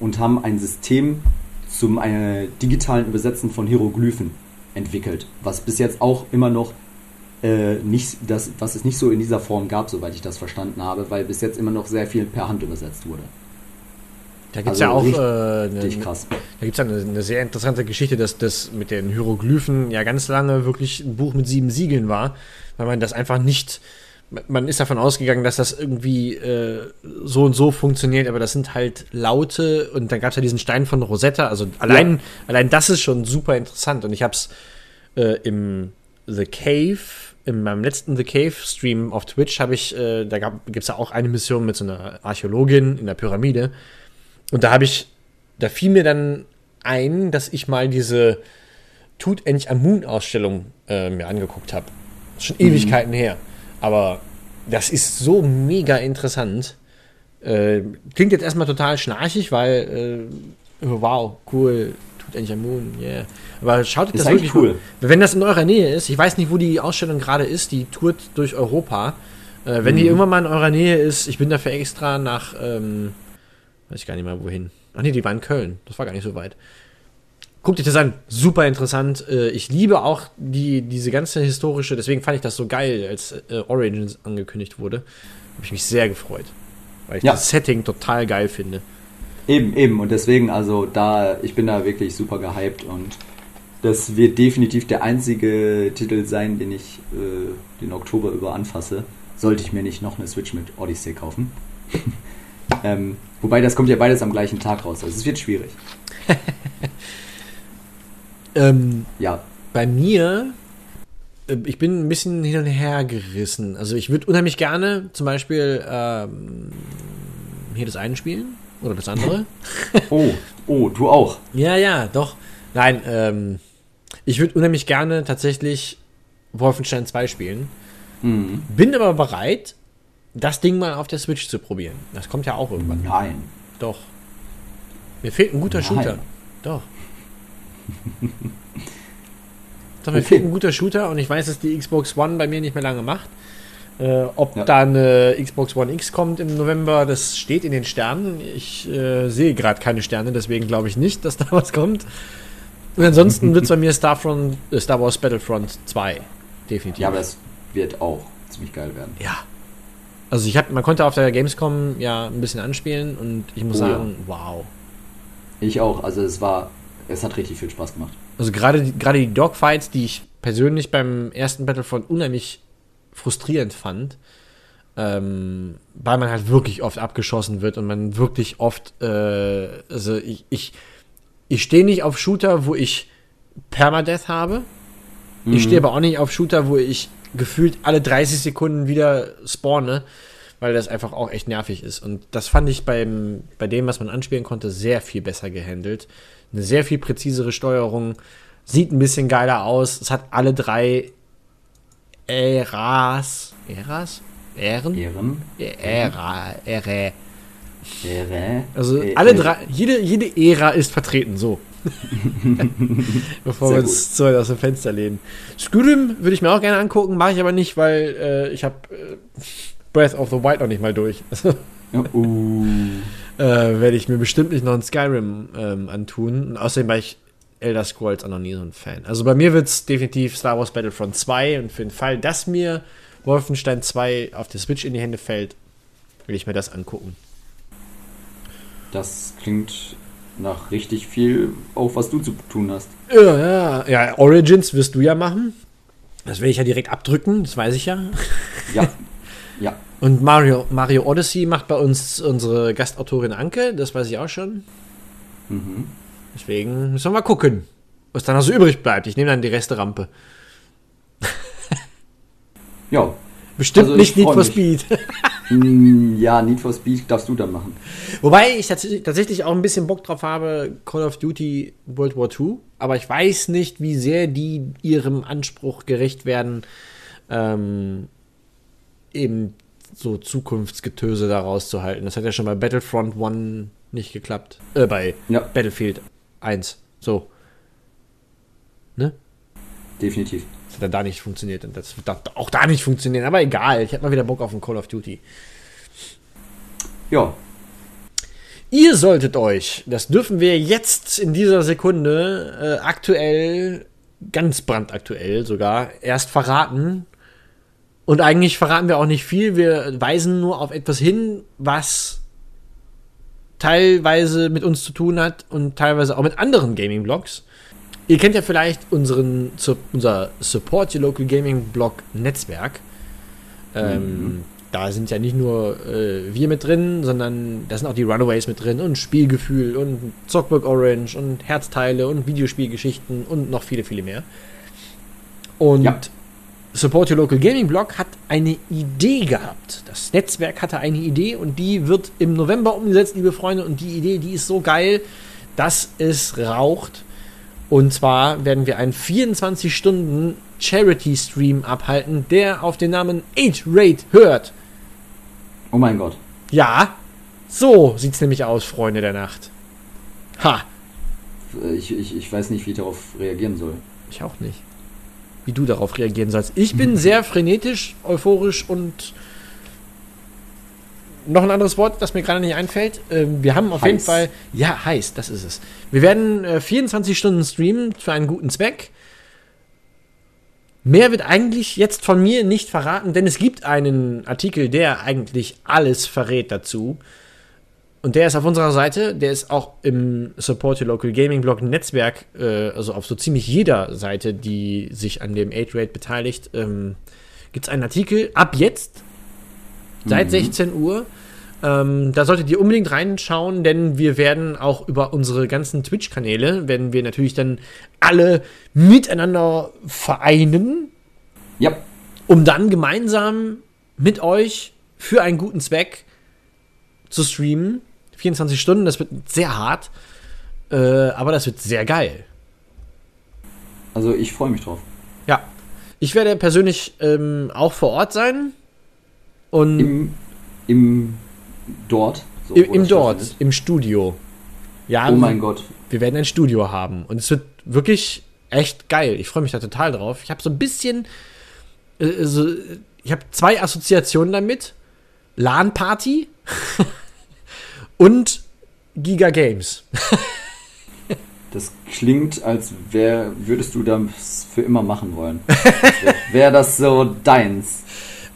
und haben ein System zum äh, digitalen Übersetzen von Hieroglyphen entwickelt, was bis jetzt auch immer noch äh, nicht, das, was es nicht so in dieser Form gab, soweit ich das verstanden habe, weil bis jetzt immer noch sehr viel per Hand übersetzt wurde. Da gibt es Also ja auch richtig- äh, eine, krass. Da gibt es eine, eine sehr interessante Geschichte, dass das mit den Hieroglyphen ja ganz lange wirklich ein Buch mit sieben Siegeln war, weil man das einfach nicht. Man ist davon ausgegangen, dass das irgendwie äh, so und so funktioniert, aber das sind halt Laute und dann gab es ja diesen Stein von Rosetta. Also allein, allein das ist schon super interessant und ich habe es äh, im The Cave, in meinem letzten The Cave Stream auf Twitch habe ich, äh, da gibt es ja auch eine Mission mit so einer Archäologin in der Pyramide und da habe ich da fiel mir dann ein, dass ich mal diese Tutanchamun-Ausstellung äh, mir angeguckt habe. Schon Ewigkeiten her. Aber das ist so mega interessant. Äh, klingt jetzt erstmal total schnarchig, weil, äh, wow, cool, Tutanchamun, yeah. Aber schaut euch das eigentlich wirklich cool. mal. Wenn das in eurer Nähe ist, ich weiß nicht, wo die Ausstellung gerade ist, die tourt durch Europa. Äh, wenn die irgendwann mal in eurer Nähe ist, ich bin dafür extra nach, ähm, weiß ich gar nicht mehr wohin. Ach nee, die war in Köln. Das war gar nicht so weit. Guckt euch das an. Super interessant. Äh, Ich liebe auch die, diese ganze historische, deswegen fand ich das so geil, als äh, Origins angekündigt wurde. Habe ich mich sehr gefreut. Weil ich Ja. das Setting total geil finde. Eben, eben. Und deswegen, also da, ich bin da wirklich super gehypt und das wird definitiv der einzige Titel sein, den ich äh, den Oktober über anfasse. Sollte ich mir nicht noch eine Switch mit Odyssey kaufen. ähm, wobei das kommt ja beides am gleichen Tag raus. Also es wird schwierig. Ähm, Ja, bei mir, äh, ich bin ein bisschen hin und her gerissen. Also ich würde unheimlich gerne zum Beispiel ähm, hier das eine spielen, Oder das andere. Oh, oh, du auch. ja, ja, doch. Nein, ähm, ich würde unheimlich gerne tatsächlich Wolfenstein 2 spielen. Mhm. Bin aber bereit, das Ding mal auf der Switch zu probieren. Das kommt ja auch irgendwann. Nein. Doch. Mir fehlt ein guter Nein. Shooter. Doch. Doch, mir Okay. fehlt ein guter Shooter und ich weiß, dass die Xbox One bei mir nicht mehr lange macht. Äh, ob Ja. da eine Xbox One X kommt im November, das steht in den Sternen. Ich äh, sehe gerade keine Sterne, deswegen glaube ich nicht, dass da was kommt. Und ansonsten wird es bei mir Starfront, äh, Star Wars Battlefront 2. Definitiv. Ja, aber das wird auch ziemlich geil werden. Ja. Also ich habe, man konnte auf der Gamescom ja ein bisschen anspielen und ich muss Oh ja. sagen, wow. Ich auch. Also es war, es hat richtig viel Spaß gemacht. Also gerade die- gerade die Dogfights, die ich persönlich beim ersten Battlefront unheimlich frustrierend fand, ähm, weil man halt wirklich oft abgeschossen wird und man wirklich oft, äh, also ich, ich, ich stehe nicht auf Shooter, wo ich Permadeath habe. Ich stehe aber auch nicht auf Shooter, wo ich gefühlt alle 30 Sekunden wieder spawne, weil das einfach auch echt nervig ist. Und das fand ich beim, bei dem, was man anspielen konnte, sehr viel besser gehandelt. Eine sehr viel präzisere Steuerung, sieht ein bisschen geiler aus. Es hat alle drei Äras. Äras? Ähren? Ehren. Ära, Ära. Ehre. Also alle drei, jede, jede Ära ist vertreten, so. Bevor Sehr wir uns zu weit aus dem Fenster lehnen. Skyrim würde ich mir auch gerne angucken, mache ich aber nicht, weil äh, ich habe äh, Breath of the Wild noch nicht mal durch. Ja, uh, äh, werde ich mir bestimmt nicht noch ein Skyrim ähm, antun. Und außerdem war ich Elder Scrolls auch noch nie so ein Fan. Also bei mir wird es definitiv Star Wars Battlefront 2 und für den Fall, dass mir Wolfenstein 2 auf der Switch in die Hände fällt, will ich mir das angucken. das klingt nach richtig viel, auch was du zu tun hast. Ja, ja, ja, Origins wirst du ja machen. Das werde ich ja direkt abdrücken, das weiß ich ja. Ja, ja. Und Mario, Mario Odyssey macht bei uns unsere Gastautorin Anke, das weiß ich auch schon. Mhm. Deswegen müssen wir mal gucken, was dann noch so übrig bleibt. Ich nehme dann die Resterampe. Ja. Bestimmt Also ich nicht Need for. Speed. Mm, Ja, Need for Speed darfst du dann machen. Wobei ich tats tatsächlich auch ein bisschen Bock drauf habe, Call of Duty World War II. Aber ich weiß nicht, wie sehr die ihrem Anspruch gerecht werden, ähm, eben so Zukunftsgetöse da rauszuhalten. Das hat ja schon bei Battlefront 1 nicht geklappt. Äh, bei Ja. Battlefield 1. So. Ne? Definitiv. Hat dann da nicht funktioniert. Und das wird auch da nicht funktionieren. Aber egal. Ich hätte mal wieder Bock auf ein Call of Duty. Ja, Ihr solltet euch, das dürfen wir jetzt in dieser Sekunde äh, aktuell, ganz brandaktuell sogar, erst verraten. Und eigentlich verraten wir auch nicht viel. Wir weisen nur auf etwas hin, was teilweise mit uns zu tun hat und teilweise auch mit anderen Gaming-Blogs. Ihr kennt ja vielleicht unseren, unser Support Your Local Gaming Blog Netzwerk. Ähm, Da sind ja nicht nur äh, wir mit drin, sondern da sind auch die Runaways mit drin und Spielgefühl und Zockbook Orange und Herzteile und Videospielgeschichten und noch viele, viele mehr. Und Ja. Support Your Local Gaming Blog hat eine Idee gehabt. Das Netzwerk hatte eine Idee und die wird im November umgesetzt, liebe Freunde. Und die Idee, die ist so geil, dass es raucht. Und zwar werden wir einen 24-Stunden Charity-Stream abhalten, der auf den Namen 8-Rate hört. oh mein Gott. Ja, so sieht's nämlich aus, Freunde der Nacht. Ha, Ich, ich, ich weiß nicht, wie ich darauf reagieren soll. ich auch nicht. Wie du darauf reagieren sollst. Ich bin sehr frenetisch, euphorisch und noch ein anderes Wort, das mir gerade nicht einfällt. Ähm, wir haben auf jeden Heiß. Fall, ja, heiß, das ist es. Wir werden äh, 24 Stunden streamen für einen guten Zweck. Mehr wird eigentlich jetzt von mir nicht verraten, denn es gibt einen Artikel, der eigentlich alles verrät dazu. Und der ist auf unserer Seite, der ist auch im Support Your Local Gaming Blog Netzwerk, äh, also auf so ziemlich jeder Seite, die sich an dem 8-Rate beteiligt, ähm, gibt es einen Artikel ab jetzt, seit Mhm. 16 Uhr. Ähm, da solltet ihr unbedingt reinschauen, denn wir werden auch über unsere ganzen Twitch-Kanäle, werden wir natürlich dann alle miteinander vereinen, Ja, um dann gemeinsam mit euch für einen guten Zweck zu streamen 24 Stunden, das wird sehr hart, äh, aber das wird sehr geil. Also ich freue mich drauf. Ja. Ich werde persönlich ähm, auch vor Ort sein. Und Im, im dort. so, im, im dort, im Studio. Ja, Oh mein Gott. wir werden ein Studio haben. Und es wird wirklich echt geil. Ich freue mich da total drauf. Ich habe so ein bisschen. Äh, so, ich habe zwei Assoziationen damit: LAN-Party und Giga Games. Das klingt, als wär, würdest du das für immer machen wollen. Wäre wär das so deins?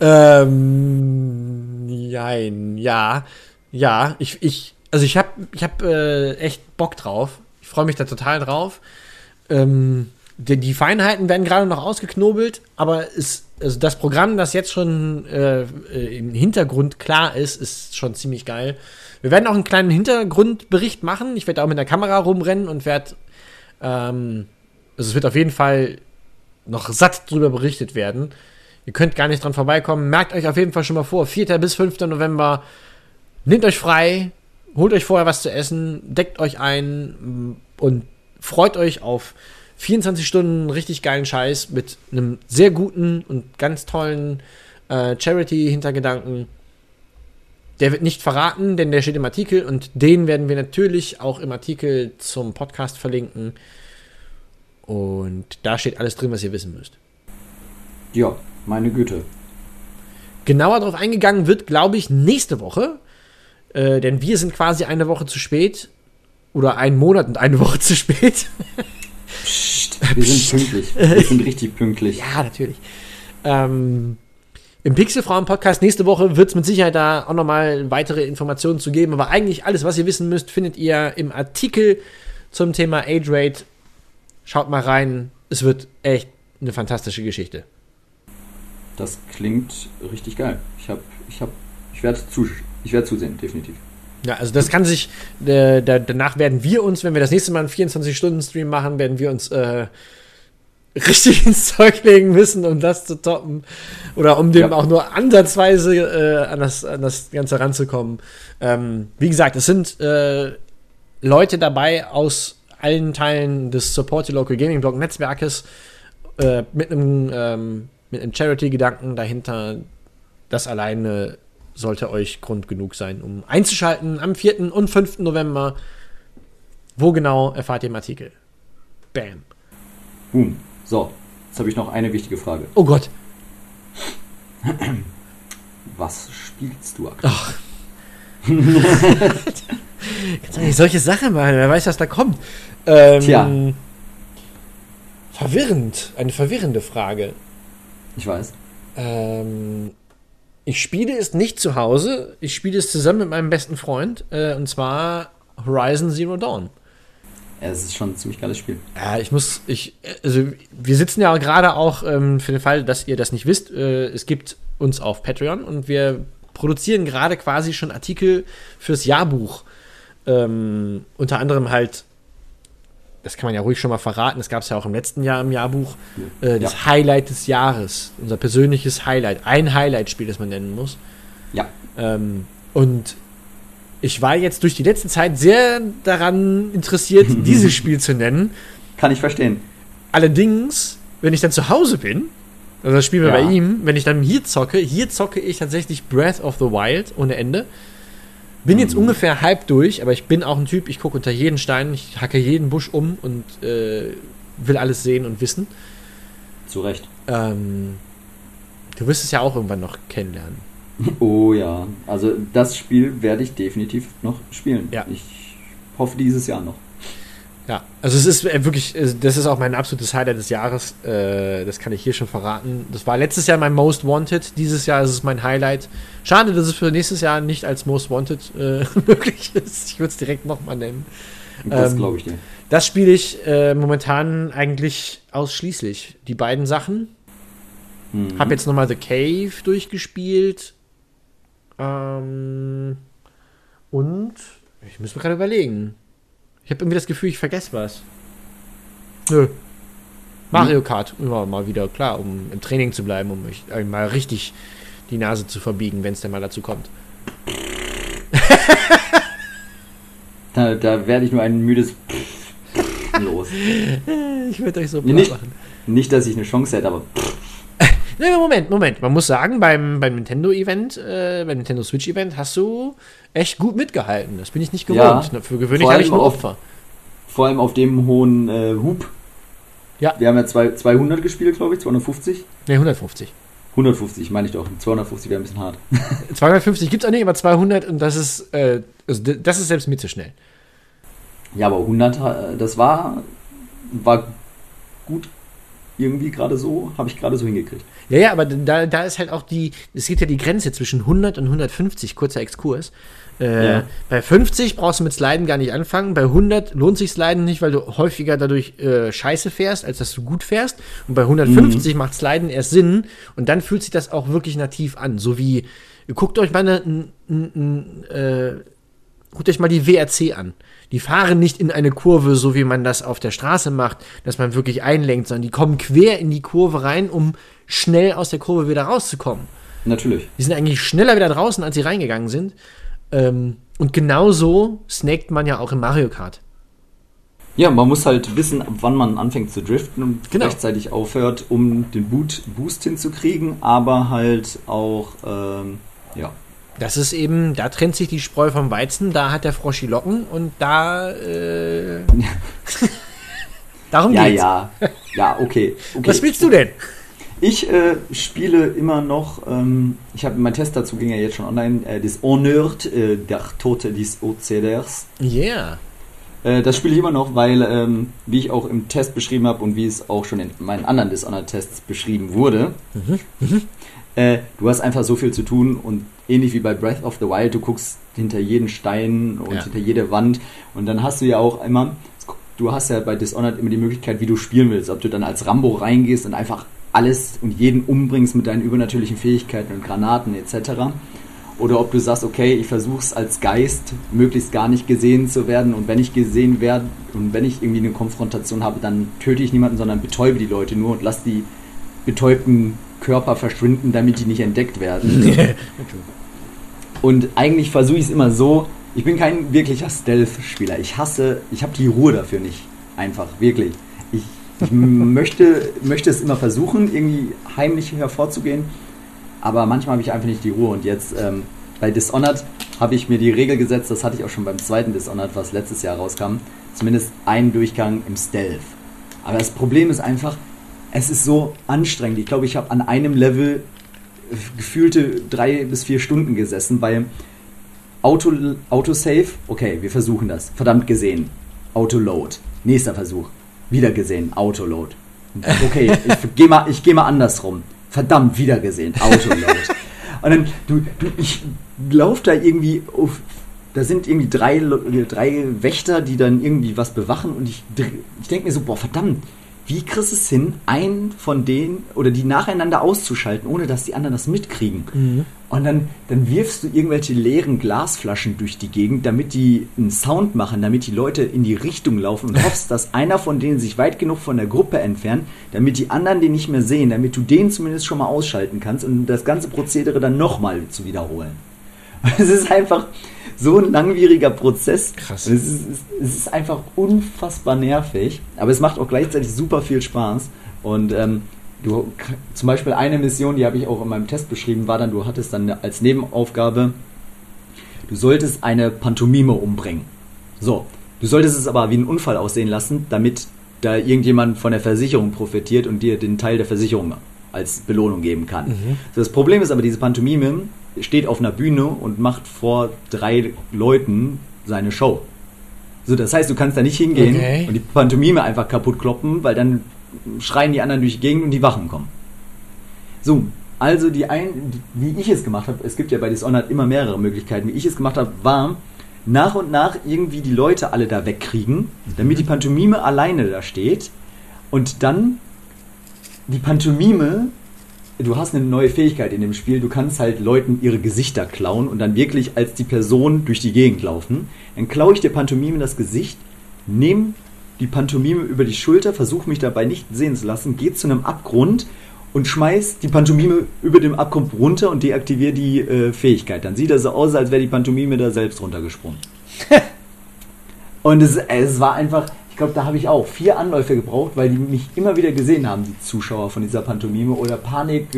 Ähm, jein, ja, ja, ich, ich, also ich habe ich hab, äh, echt Bock drauf. Ich freue mich da total drauf. Ähm, die, die Feinheiten werden gerade noch ausgeknobelt, aber es, also das Programm, das jetzt schon äh, im Hintergrund klar ist, ist schon ziemlich geil. Wir werden auch einen kleinen Hintergrundbericht machen. Ich werde auch mit der Kamera rumrennen und werde, ähm, also es wird auf jeden Fall noch satt drüber berichtet werden. Ihr könnt gar nicht dran vorbeikommen. Merkt euch auf jeden Fall schon mal vor. 4. bis 5. November. Nehmt euch frei. Holt euch vorher was zu essen. Deckt euch ein. Und freut euch auf 24 Stunden richtig geilen Scheiß mit einem sehr guten und ganz tollen äh, Charity-Hintergedanken. Der wird nicht verraten, denn der steht im Artikel und den werden wir natürlich auch im Artikel zum Podcast verlinken. Und da steht alles drin, was ihr wissen müsst. Ja, meine Güte. Genauer darauf eingegangen wird, glaube ich, nächste Woche. Äh, denn wir sind quasi eine Woche zu spät. Oder einen Monat und eine Woche zu spät. Psst, wir sind pünktlich. Wir sind richtig pünktlich. ja, natürlich. Ähm, Im Pixelfrauen-Podcast nächste Woche wird es mit Sicherheit da auch nochmal weitere Informationen zu geben. Aber eigentlich alles, was ihr wissen müsst, findet ihr im Artikel zum Thema Age Rate. Schaut mal rein. Es wird echt eine fantastische Geschichte. Das klingt richtig geil. Ich hab, ich hab, ich werde zu, ich werde zusehen, definitiv. Ja, also das kann sich, äh, da, danach werden wir uns, wenn wir das nächste Mal einen 24-Stunden-Stream machen, werden wir uns äh, richtig ins Zeug legen müssen, um das zu toppen. Oder um dem Ja. auch nur ansatzweise äh, an, das, an das Ganze ranzukommen. Ähm, wie gesagt, es sind äh, Leute dabei aus allen Teilen des Support the Local Gaming Blog Netzwerkes äh, mit einem ähm, mit einem Charity-Gedanken dahinter. Das alleine sollte euch Grund genug sein, um einzuschalten am 4. und 5. November. Wo genau erfahrt ihr im Artikel? Bam. Boom. So, jetzt habe ich noch eine wichtige Frage. Oh Gott. Was spielst du aktuell? Ach. Kannst doch nicht solche Sachen machen, wer weiß, was da kommt. Ähm, Tja. Verwirrend. Eine verwirrende Frage. Ich weiß. Ähm, ich spiele es nicht zu Hause. Ich spiele es zusammen mit meinem besten Freund. Äh, und zwar Horizon Zero Dawn. Ja, es ist schon ein ziemlich geiles Spiel. Ja, ich muss, ich, also wir sitzen ja gerade auch ähm, für den Fall, dass ihr das nicht wisst. Äh, es gibt uns auf Patreon und wir produzieren gerade quasi schon Artikel fürs Jahrbuch. Ähm, unter anderem halt, das kann man ja ruhig schon mal verraten, das gab es ja auch im letzten Jahr im Jahrbuch, äh, das Ja. Highlight des Jahres, unser persönliches Highlight, ein Highlight-Spiel, das man nennen muss. Ja. Ähm, und ich war jetzt durch die letzte Zeit sehr daran interessiert, dieses Spiel zu nennen. Kann ich verstehen. Allerdings, wenn ich dann zu Hause bin, also das spielen wir Ja. bei ihm, wenn ich dann hier zocke, hier zocke ich tatsächlich Breath of the Wild ohne Ende. Bin jetzt Mhm. ungefähr halb durch, aber ich bin auch ein Typ, ich gucke unter jeden Stein, ich hacke jeden Busch um und äh, will alles sehen und wissen. Zu Recht. Ähm, du wirst es ja auch irgendwann noch kennenlernen. Oh ja. Also das Spiel werde ich definitiv noch spielen. Ja. Ich hoffe dieses Jahr noch. Ja, also es ist äh, wirklich, äh, das ist auch mein absolutes Highlight des Jahres. Äh, das kann ich hier schon verraten. Das war letztes Jahr mein Most Wanted. Dieses Jahr ist es mein Highlight. Schade, dass es für nächstes Jahr nicht als Most Wanted äh, möglich ist. Ich würde es direkt nochmal nennen. Das Ähm, glaube ich dir. Das spiele ich äh, momentan eigentlich ausschließlich. Die beiden Sachen. Mhm. Hab jetzt nochmal The Cave durchgespielt. Ähm, und ich muss mir gerade überlegen. Ich habe irgendwie das Gefühl, ich vergesse was. Nö. Mario Kart immer mal wieder, klar, um im Training zu bleiben, um mich äh, mal richtig die Nase zu verbiegen, wenn es denn mal dazu kommt. Da, da werde ich nur ein müdes los. Ich würde euch so nicht, nicht, dass ich eine Chance hätte, aber Nee, Moment, Moment. Man muss sagen, beim, beim Nintendo-Event, äh, beim Nintendo Switch-Event hast du echt gut mitgehalten. Das bin ich nicht Ja, gewohnt. Für gewöhnlich habe ich nur auf- Opfer. vor allem auf dem hohen äh, Hub. Ja. Wir haben ja zwei, 200 gespielt, glaube ich, 250. Ne, 150. 150 meine ich doch. 250 wäre ein bisschen hart. 250 gibt es auch nicht, aber 200 und das ist, äh, also das ist selbst mir zu schnell. Ja, aber 100, äh, das war, war gut irgendwie gerade so, habe ich gerade so hingekriegt. Ja, ja, aber da, da ist halt auch die, es gibt ja die Grenze zwischen 100 und 150, kurzer Exkurs. Äh, Ja. Bei 50 brauchst du mit Sliden gar nicht anfangen. Bei 100 lohnt sich Sliden nicht, weil du häufiger dadurch äh, scheiße fährst, als dass du gut fährst. Und bei 150 macht Sliden erst Sinn und dann fühlt sich das auch wirklich nativ an. So wie, guckt euch mal eine, n, n, n, äh, guckt euch mal die WRC an. Die fahren nicht in eine Kurve, so wie man das auf der Straße macht, dass man wirklich einlenkt, sondern die kommen quer in die Kurve rein, um schnell aus der Kurve wieder rauszukommen. Natürlich. Die sind eigentlich schneller wieder draußen, als sie reingegangen sind. Ähm, und genauso snakt man ja auch im Mario Kart. Ja, man muss halt wissen, wann man anfängt zu driften und Genau. rechtzeitig aufhört, um den Boot, Boost hinzukriegen, aber halt auch, ähm, ja. Das ist eben, da trennt sich die Spreu vom Weizen, da hat der Frosch die Locken und da. Äh, darum Ja, geht's. ja. Ja, okay. okay. Was willst du denn? Ich äh, spiele immer noch, ähm, ich habe mein Test dazu ging ja jetzt schon online, äh, Dishonored, äh, der Tote des Ozeders. Yeah. Äh, das spiele ich immer noch, weil, ähm, wie ich auch im Test beschrieben habe und wie es auch schon in meinen anderen Dishonored-Tests beschrieben wurde, äh, du hast einfach so viel zu tun und ähnlich wie bei Breath of the Wild, du guckst hinter jeden Stein und Ja. hinter jede Wand und dann hast du ja auch immer, du hast ja bei Dishonored immer die Möglichkeit, wie du spielen willst, ob du dann als Rambo reingehst und einfach alles und jeden umbringst mit deinen übernatürlichen Fähigkeiten und Granaten etc. Oder ob du sagst, okay, ich versuche es als Geist, möglichst gar nicht gesehen zu werden und wenn ich gesehen werde und wenn ich irgendwie eine Konfrontation habe, dann töte ich niemanden, sondern betäube die Leute nur und lass die betäubten Körper verschwinden, damit die nicht entdeckt werden. Und eigentlich versuche ich es immer so, ich bin kein wirklicher Stealth-Spieler. Ich hasse, ich habe die Ruhe dafür nicht. Einfach, wirklich. Ich, ich möchte, möchte es immer versuchen, irgendwie heimlich hervorzugehen, aber manchmal habe ich einfach nicht die Ruhe. Und jetzt ähm, bei Dishonored habe ich mir die Regel gesetzt, das hatte ich auch schon beim zweiten Dishonored, was letztes Jahr rauskam, zumindest einen Durchgang im Stealth. Aber das Problem ist einfach, es ist so anstrengend. Ich glaube, ich habe an einem Level gefühlte drei bis vier Stunden gesessen, weil Auto, Autosave, okay, wir versuchen das. Verdammt gesehen. Autoload. Nächster Versuch. Wieder gesehen. Autoload. Okay, ich gehe mal, geh mal andersrum. Verdammt, wieder gesehen. Autoload. Und dann, du, du ich lauf da irgendwie auf. Da sind irgendwie drei, drei Wächter, die dann irgendwie was bewachen und ich, ich denke mir so, boah, verdammt, wie kriegst du es hin, einen von denen oder die nacheinander auszuschalten, ohne dass die anderen das mitkriegen? Und dann, dann wirfst du irgendwelche leeren Glasflaschen durch die Gegend, damit die einen Sound machen, damit die Leute in die Richtung laufen und hoffst, dass einer von denen sich weit genug von der Gruppe entfernt, damit die anderen den nicht mehr sehen, damit du den zumindest schon mal ausschalten kannst und das ganze Prozedere dann nochmal zu wiederholen. Es ist einfach so ein langwieriger Prozess. Krass. Es ist, es- ist einfach unfassbar nervig, aber es macht auch gleichzeitig super viel Spaß. Und ähm, du zum Beispiel eine Mission, die habe ich auch in meinem Test beschrieben, war dann, du hattest dann als Nebenaufgabe, du solltest eine Pantomime umbringen. So, du solltest es aber wie ein Unfall aussehen lassen, damit da irgendjemand von der Versicherung profitiert und dir den Teil der Versicherung als Belohnung geben kann. So, das Problem ist aber, diese Pantomime steht auf einer Bühne und macht vor drei Leuten seine Show. So, das heißt, du kannst da nicht hingehen Okay. und die Pantomime einfach kaputt kloppen, weil dann schreien die anderen durch die Gegend und die Wachen kommen. So, also die ein, wie ich es gemacht habe, es gibt ja bei Dishonored immer mehrere Möglichkeiten, wie ich es gemacht habe, war nach und nach irgendwie die Leute alle da wegkriegen, damit die Pantomime alleine da steht und dann die Pantomime, du hast eine neue Fähigkeit in dem Spiel, du kannst halt Leuten ihre Gesichter klauen und dann wirklich als die Person durch die Gegend laufen. Dann klaue ich der Pantomime das Gesicht, nehme die Pantomime über die Schulter, versuche mich dabei nicht sehen zu lassen, gehe zu einem Abgrund und schmeiß die Pantomime über dem Abgrund runter und deaktiviere die äh, Fähigkeit. Dann sieht das so aus, als wäre die Pantomime da selbst runtergesprungen. Und es, es war einfach, ich glaube, da habe ich auch vier Anläufe gebraucht, weil die mich immer wieder gesehen haben, die Zuschauer von dieser Pantomime, oder Panik,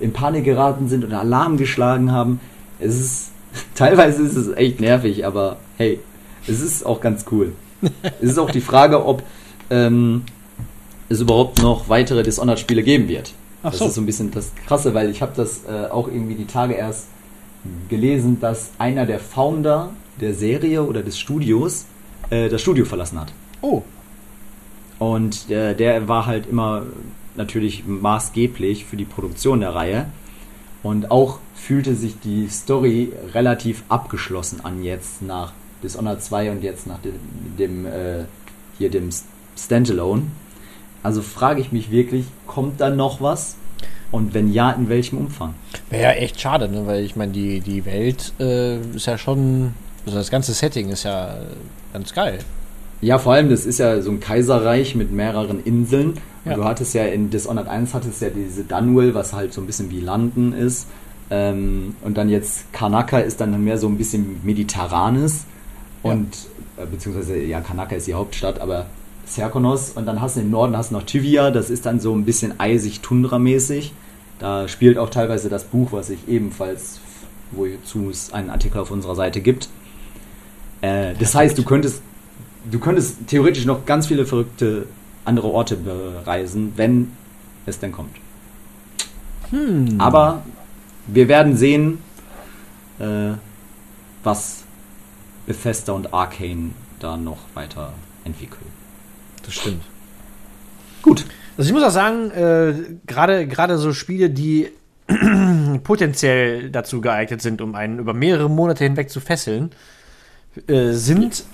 in Panik geraten sind oder Alarm geschlagen haben. Es ist, teilweise ist es echt nervig, aber hey, es ist auch ganz cool. es ist auch die Frage, ob ähm, es überhaupt noch weitere Dishonored-Spiele geben wird. Ach das so. ist so ein bisschen das Krasse, weil ich habe das äh, auch irgendwie die Tage erst gelesen, dass einer der Founder der Serie oder des Studios äh, das Studio verlassen hat. Oh. Und äh, der war halt immer natürlich maßgeblich für die Produktion der Reihe. Und auch fühlte sich die Story relativ abgeschlossen an jetzt nach Dishonored 2 und jetzt nach dem, dem äh, hier dem Standalone. Also frage ich mich wirklich, kommt da noch was? Und wenn ja, in welchem Umfang? Wäre ja echt schade, ne? weil ich meine, die, die Welt äh, ist ja schon, also das ganze Setting ist ja äh, ganz geil. Ja, vor allem, das ist ja so ein Kaiserreich mit mehreren Inseln. Und Ja. du hattest ja in Dishonored 1 hattest ja diese Dunwell, was halt so ein bisschen wie London ist. Ähm, und dann jetzt Kanaka ist dann mehr so ein bisschen mediterranes. Und, äh, beziehungsweise, ja, Kanaka ist die Hauptstadt, aber Serkonos. Und dann hast du im Norden hast du noch Tivia, das ist dann so ein bisschen eisig Tundra-mäßig. Da spielt auch teilweise das Buch, was ich ebenfalls, wozu es einen Artikel auf unserer Seite gibt. Äh, das heißt, du könntest du könntest theoretisch noch ganz viele verrückte andere Orte bereisen, wenn es denn kommt. Hm. Aber wir werden sehen, äh, was Bethesda und Arcane da noch weiter entwickeln. Das stimmt. Gut. Also ich muss auch sagen, äh, gerade gerade so Spiele, die potenziell dazu geeignet sind, um einen über mehrere Monate hinweg zu fesseln, äh, sind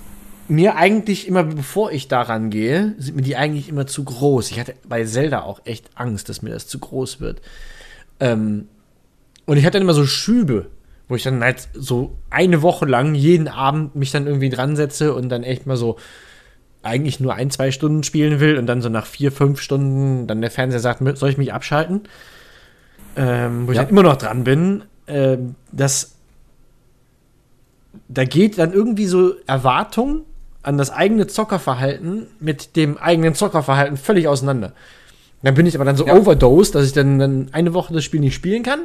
mir eigentlich immer, bevor ich daran gehe, sind mir die eigentlich immer zu groß. Ich hatte bei Zelda auch echt Angst, dass mir das zu groß wird. Ähm, und ich hatte dann immer so Schübe, wo ich dann halt so eine Woche lang jeden Abend mich dann irgendwie dran setze und dann echt mal so eigentlich nur ein, zwei Stunden spielen will und dann so nach vier, fünf Stunden dann der Fernseher sagt, soll ich mich abschalten? Ähm, wo ich Ja. dann immer noch dran bin, ähm, dass da geht dann irgendwie so Erwartung an das eigene Zockerverhalten mit dem eigenen Zockerverhalten völlig auseinander. Dann bin ich aber dann so Ja. overdosed, dass ich dann, dann eine Woche das Spiel nicht spielen kann.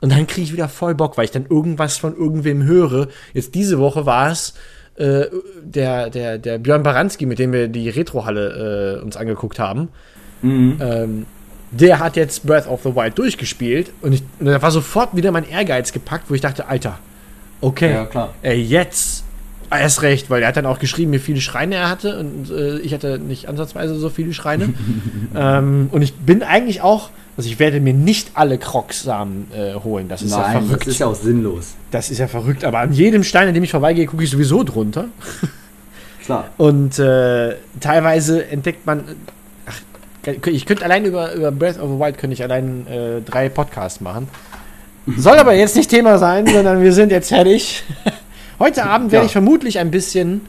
Und dann kriege ich wieder voll Bock, weil ich dann irgendwas von irgendwem höre. Jetzt diese Woche war es äh, der, der, der Björn Baranski, mit dem wir die Retrohalle äh, uns angeguckt haben. Mhm. Ähm, der hat jetzt Breath of the Wild durchgespielt und, ich, und da war sofort wieder mein Ehrgeiz gepackt, wo ich dachte, Alter, okay, Ja, ey, jetzt erst recht, weil er hat dann auch geschrieben, wie viele Schreine er hatte und äh, ich hatte nicht ansatzweise so viele Schreine. ähm, und ich bin eigentlich auch, also ich werde mir nicht alle Crocs-Samen äh, holen, das ist ja Nein, verrückt. das ist ja auch sinnlos. Das ist ja verrückt, aber an jedem Stein, an dem ich vorbeigehe, gucke ich sowieso drunter. Klar. Und äh, teilweise entdeckt man. Ach, ich könnte allein über, über Breath of the Wild könnte ich allein äh, drei Podcasts machen. Soll aber jetzt nicht Thema sein, sondern wir sind jetzt fertig. Heute Abend werde Ja. ich vermutlich ein bisschen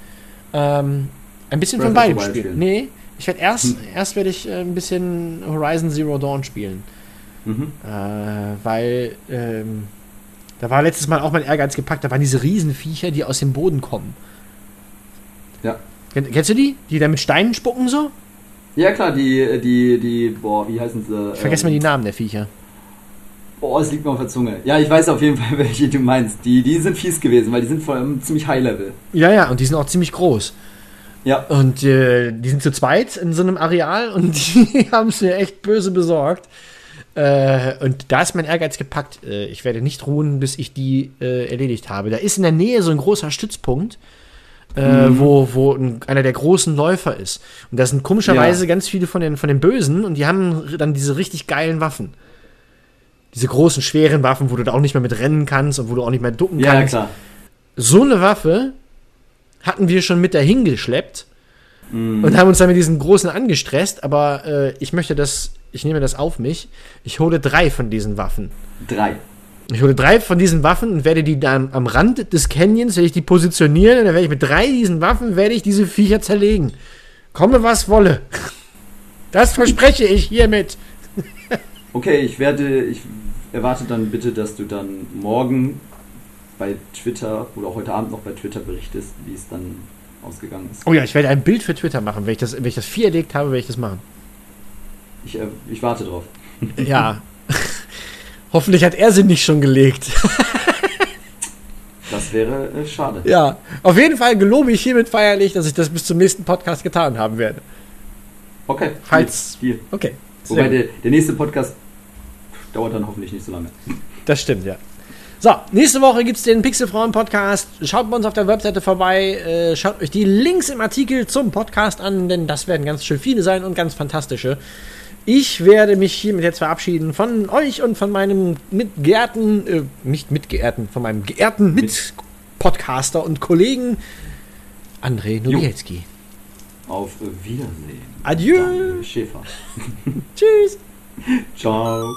ähm, ein bisschen von Breath beidem Wild spielen. spielen. Nee, ich werde erst, Hm. erst werde ich äh, ein bisschen Horizon Zero Dawn spielen. Mhm. Äh, weil ähm, da war letztes Mal auch mein Ehrgeiz gepackt, da waren diese Riesenviecher, die aus dem Boden kommen. Ja. Kenn, kennst du die? Die da mit Steinen spucken so? Ja, klar, die, die, die, boah, wie heißen sie? Ich vergesse mal die Namen der Viecher. Boah, es liegt mir auf der Zunge. Ja, ich weiß auf jeden Fall, welche du meinst. Die, die sind fies gewesen, weil die sind vor allem ziemlich High-Level. Ja, ja, und die sind auch ziemlich groß. Ja. Und äh, die sind zu zweit in so einem Areal und die haben es mir echt böse besorgt. Äh, und da ist mein Ehrgeiz gepackt. Äh, ich werde nicht ruhen, bis ich die äh, erledigt habe. Da ist in der Nähe so ein großer Stützpunkt, äh, wo, wo ein, einer der großen Läufer ist. Und da sind komischerweise Ja. ganz viele von den, von den Bösen und die haben dann diese richtig geilen Waffen. Diese großen, schweren Waffen, wo du da auch nicht mehr mit rennen kannst und wo du auch nicht mehr ducken Ja, kannst. klar. So eine Waffe hatten wir schon mit dahin geschleppt Mhm. und haben uns dann mit diesen großen angestresst, aber äh, ich möchte das, ich nehme das auf mich. Ich hole drei von diesen Waffen. Drei. Ich hole drei von diesen Waffen und werde die dann am Rand des Canyons, werde ich die positionieren und dann werde ich mit drei diesen Waffen, werde ich diese Viecher zerlegen. Komme was wolle. Das verspreche ich hiermit. Okay, ich werde, ich erwarte dann bitte, dass du dann morgen bei Twitter oder heute Abend noch bei Twitter berichtest, wie es dann ausgegangen ist. Oh ja, ich werde ein Bild für Twitter machen. Wenn ich das, wenn ich das vierlegt habe, werde ich das machen. Ich, äh, ich warte drauf. Ja. Hoffentlich hat er sie nicht schon gelegt. Das wäre äh, schade. ja. Auf jeden Fall gelobe ich hiermit feierlich, dass ich das bis zum nächsten Podcast getan haben werde. Okay. Falls-. Deal. Okay. Wobei der, der nächste Podcast dauert dann hoffentlich nicht so lange. Das stimmt, ja. So, nächste Woche gibt es den Pixelfrauen-Podcast. Schaut bei uns auf der Webseite vorbei. Äh, schaut euch die Links im Artikel zum Podcast an, denn das werden ganz schön viele sein und ganz fantastische. Ich werde mich hiermit jetzt verabschieden von euch und von meinem mitgeehrten, äh, nicht mitgeehrten, von meinem geehrten Mit-Podcaster und Kollegen André Nowielski. Auf Wiedersehen. Adieu. Schäfer. Tschüss. Ciao.